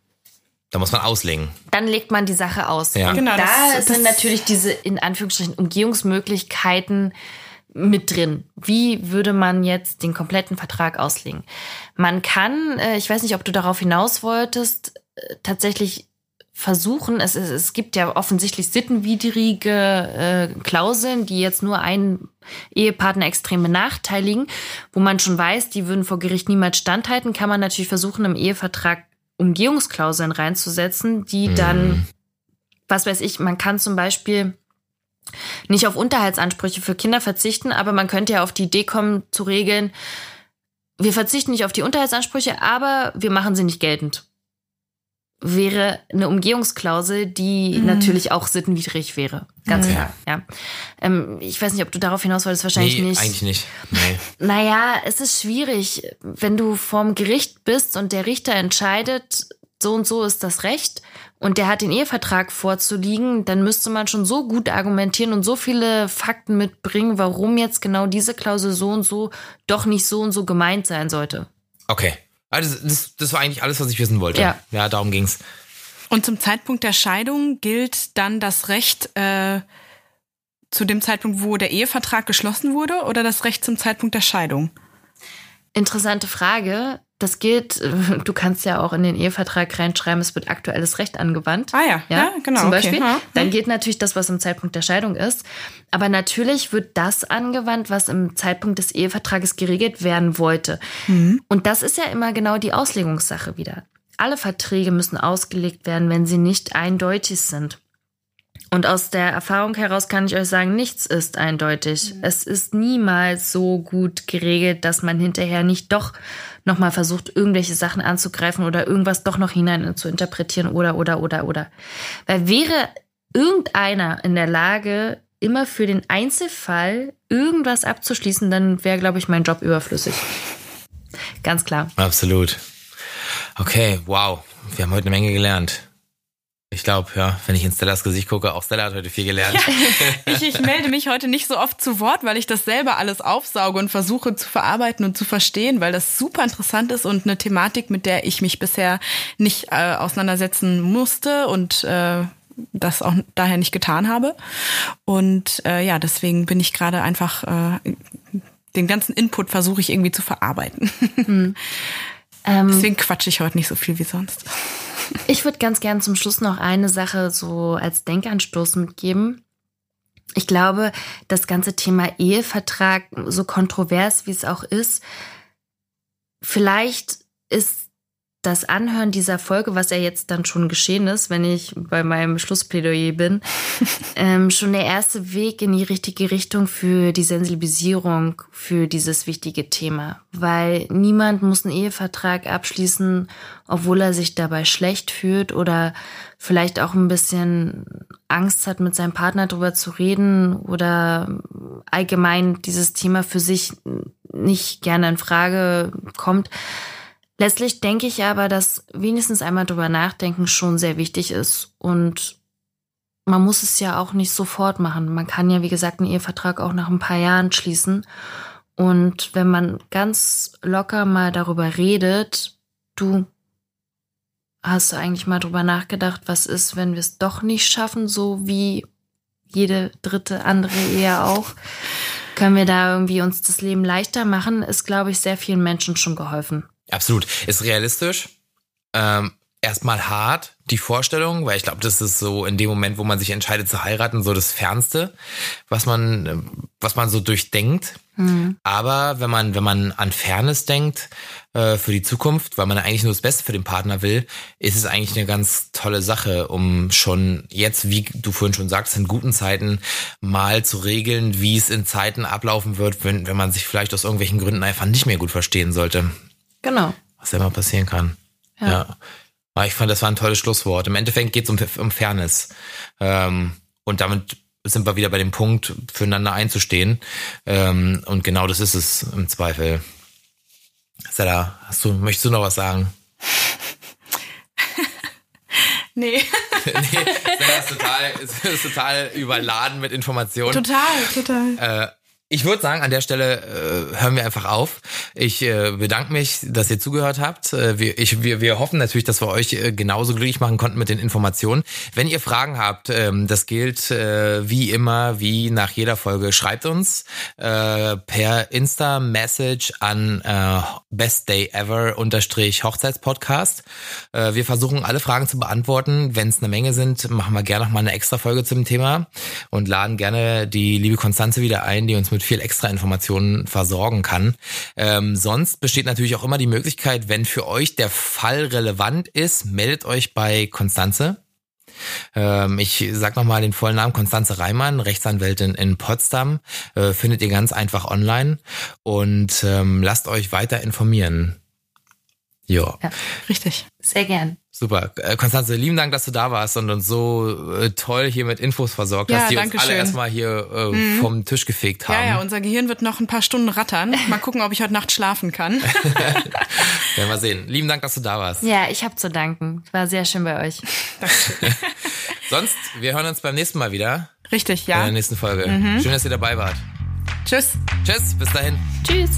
Da muss man auslegen. dann legt man die Sache aus. Ja. Genau, da das- sind das- natürlich diese in Anführungsstrichen Umgehungsmöglichkeiten mit drin. Wie würde man jetzt den kompletten Vertrag auslegen? Man kann, äh, ich weiß nicht, ob du darauf hinaus wolltest, äh, tatsächlich versuchen, es, es, es gibt ja offensichtlich sittenwidrige äh, Klauseln, die jetzt nur einen Ehepartner extrem benachteiligen, wo man schon weiß, die würden vor Gericht niemals standhalten, kann man natürlich versuchen, im Ehevertrag Umgehungsklauseln reinzusetzen, die dann, was weiß ich, man kann zum Beispiel nicht auf Unterhaltsansprüche für Kinder verzichten, aber man könnte ja auf die Idee kommen zu regeln, wir verzichten nicht auf die Unterhaltsansprüche, aber wir machen sie nicht geltend. Wäre eine Umgehungsklausel, die natürlich auch sittenwidrig wäre. Ganz Okay. klar, ja. Ähm, ich weiß nicht, ob du darauf hinaus wolltest, wahrscheinlich nee, nicht. eigentlich nicht. Nee. Naja, es ist schwierig, wenn du vorm Gericht bist und der Richter entscheidet, so und so ist das Recht und der hat den Ehevertrag vorzuliegen, dann müsste man schon so gut argumentieren und so viele Fakten mitbringen, warum jetzt genau diese Klausel so und so doch nicht so und so gemeint sein sollte. Okay. Also das, das war eigentlich alles, was ich wissen wollte. Ja. ja darum ging's. Und zum Zeitpunkt der Scheidung gilt dann das Recht äh, zu dem Zeitpunkt, wo der Ehevertrag geschlossen wurde, oder das Recht zum Zeitpunkt der Scheidung? Interessante Frage. Das gilt, du kannst ja auch in den Ehevertrag reinschreiben, es wird aktuelles Recht angewandt. Ah ja, ja, genau. Zum okay. Beispiel. Ja. Dann gilt natürlich das, was im Zeitpunkt der Scheidung ist. Aber natürlich wird das angewandt, was im Zeitpunkt des Ehevertrages geregelt werden wollte. Und das ist ja immer genau die Auslegungssache wieder. Alle Verträge müssen ausgelegt werden, wenn sie nicht eindeutig sind. Und aus der Erfahrung heraus kann ich euch sagen, nichts ist eindeutig. Es ist niemals so gut geregelt, dass man hinterher nicht doch nochmal versucht, irgendwelche Sachen anzugreifen oder irgendwas doch noch hinein zu interpretieren oder, oder, oder, oder. Weil wäre irgendeiner in der Lage, immer für den Einzelfall irgendwas abzuschließen, dann wäre, glaube ich, mein Job überflüssig. Ganz klar. Absolut. Okay, wow. Wir haben heute eine Menge gelernt. Ich glaube, ja, wenn ich in Stellas Gesicht gucke, auch Stella hat heute viel gelernt. Ich, ich melde mich heute nicht so oft zu Wort, weil ich das selber alles aufsauge und versuche zu verarbeiten und zu verstehen, weil das super interessant ist und eine Thematik, mit der ich mich bisher nicht äh, auseinandersetzen musste und äh, das auch daher nicht getan habe. Und äh, ja, deswegen bin ich gerade einfach äh, den ganzen Input versuche ich irgendwie zu verarbeiten. Ähm, Deswegen quatsche ich heute nicht so viel wie sonst. Ich würde ganz gern zum Schluss noch eine Sache so als Denkanstoß mitgeben. Ich glaube, das ganze Thema Ehevertrag, so kontrovers wie es auch ist, vielleicht ist das Anhören dieser Folge, was ja jetzt dann schon geschehen ist, wenn ich bei meinem Schlussplädoyer bin, ähm, schon der erste Weg in die richtige Richtung für die Sensibilisierung für dieses wichtige Thema. Weil niemand muss einen Ehevertrag abschließen, obwohl er sich dabei schlecht fühlt oder vielleicht auch ein bisschen Angst hat, mit seinem Partner darüber zu reden oder allgemein dieses Thema für sich nicht gerne in Frage kommt. Letztlich denke ich aber, dass wenigstens einmal drüber nachdenken schon sehr wichtig ist. Und man muss es ja auch nicht sofort machen. Man kann ja, wie gesagt, einen Ehevertrag auch nach ein paar Jahren schließen. Und wenn man ganz locker mal darüber redet, du hast du eigentlich mal drüber nachgedacht, was ist, wenn wir es doch nicht schaffen, so wie jede dritte andere Ehe auch? Können wir da irgendwie uns das Leben leichter machen? Ist, glaube ich, sehr vielen Menschen schon geholfen. Absolut. Ist realistisch. Ähm, erstmal hart, die Vorstellung, weil ich glaube, das ist so in dem Moment, wo man sich entscheidet zu heiraten, so das Fernste, was man, äh, was man so durchdenkt. Mhm. Aber wenn man, wenn man an Fairness denkt äh, für die Zukunft, weil man eigentlich nur das Beste für den Partner will, ist es eigentlich eine ganz tolle Sache, um schon jetzt, wie du vorhin schon sagst, in guten Zeiten mal zu regeln, wie es in Zeiten ablaufen wird, wenn, wenn man sich vielleicht aus irgendwelchen Gründen einfach nicht mehr gut verstehen sollte. Genau. Was ja immer passieren kann. Ja. Ja. Aber ich fand, das war ein tolles Schlusswort. Im Endeffekt geht es um, um Fairness. Ähm, und damit sind wir wieder bei dem Punkt, füreinander einzustehen. Ähm, und genau das ist es im Zweifel. Sarah, hast du, möchtest du noch was sagen? Nee. nee, Sarah ist total, ist, ist total überladen mit Informationen. Total, total. Äh, ich würde sagen, an der Stelle äh, hören wir einfach auf. Ich äh, bedanke mich, dass ihr zugehört habt. Äh, wir, ich, wir, wir hoffen natürlich, dass wir euch äh, genauso glücklich machen konnten mit den Informationen. Wenn ihr Fragen habt, ähm, das gilt äh, wie immer, wie nach jeder Folge, schreibt uns äh, per Insta-Message an äh, Best Day Ever unterstrich Hochzeitspodcast. Äh, wir versuchen alle Fragen zu beantworten. Wenn es eine Menge sind, machen wir gerne noch mal eine extra Folge zum Thema und laden gerne die liebe Konstanze wieder ein, die uns mit viel extra Informationen versorgen kann. Ähm, sonst besteht natürlich auch immer die Möglichkeit, wenn für euch der Fall relevant ist, meldet euch bei Konstanze. Ähm, ich sag nochmal den vollen Namen Konstanze Reimann, Rechtsanwältin in Potsdam. Äh, findet ihr ganz einfach online und ähm, lasst euch weiter informieren. Ja, Ja. Richtig. Sehr gern. super. Äh, Konstanze, lieben Dank, dass du da warst und uns so äh, toll hier mit Infos versorgt Ja, hast, die uns alle schön. erstmal hier äh, vom Tisch gefegt haben. Ja, ja, unser Gehirn wird noch ein paar Stunden rattern. Mal gucken, ob ich heute Nacht schlafen kann. Werden wir sehen. Lieben Dank, dass du da warst. Ja, ich habe zu danken. War sehr schön bei euch. Sonst, wir hören uns beim nächsten Mal wieder Richtig, in der ja. nächsten Folge. Schön, dass ihr dabei wart. Tschüss. Tschüss, bis dahin. Tschüss.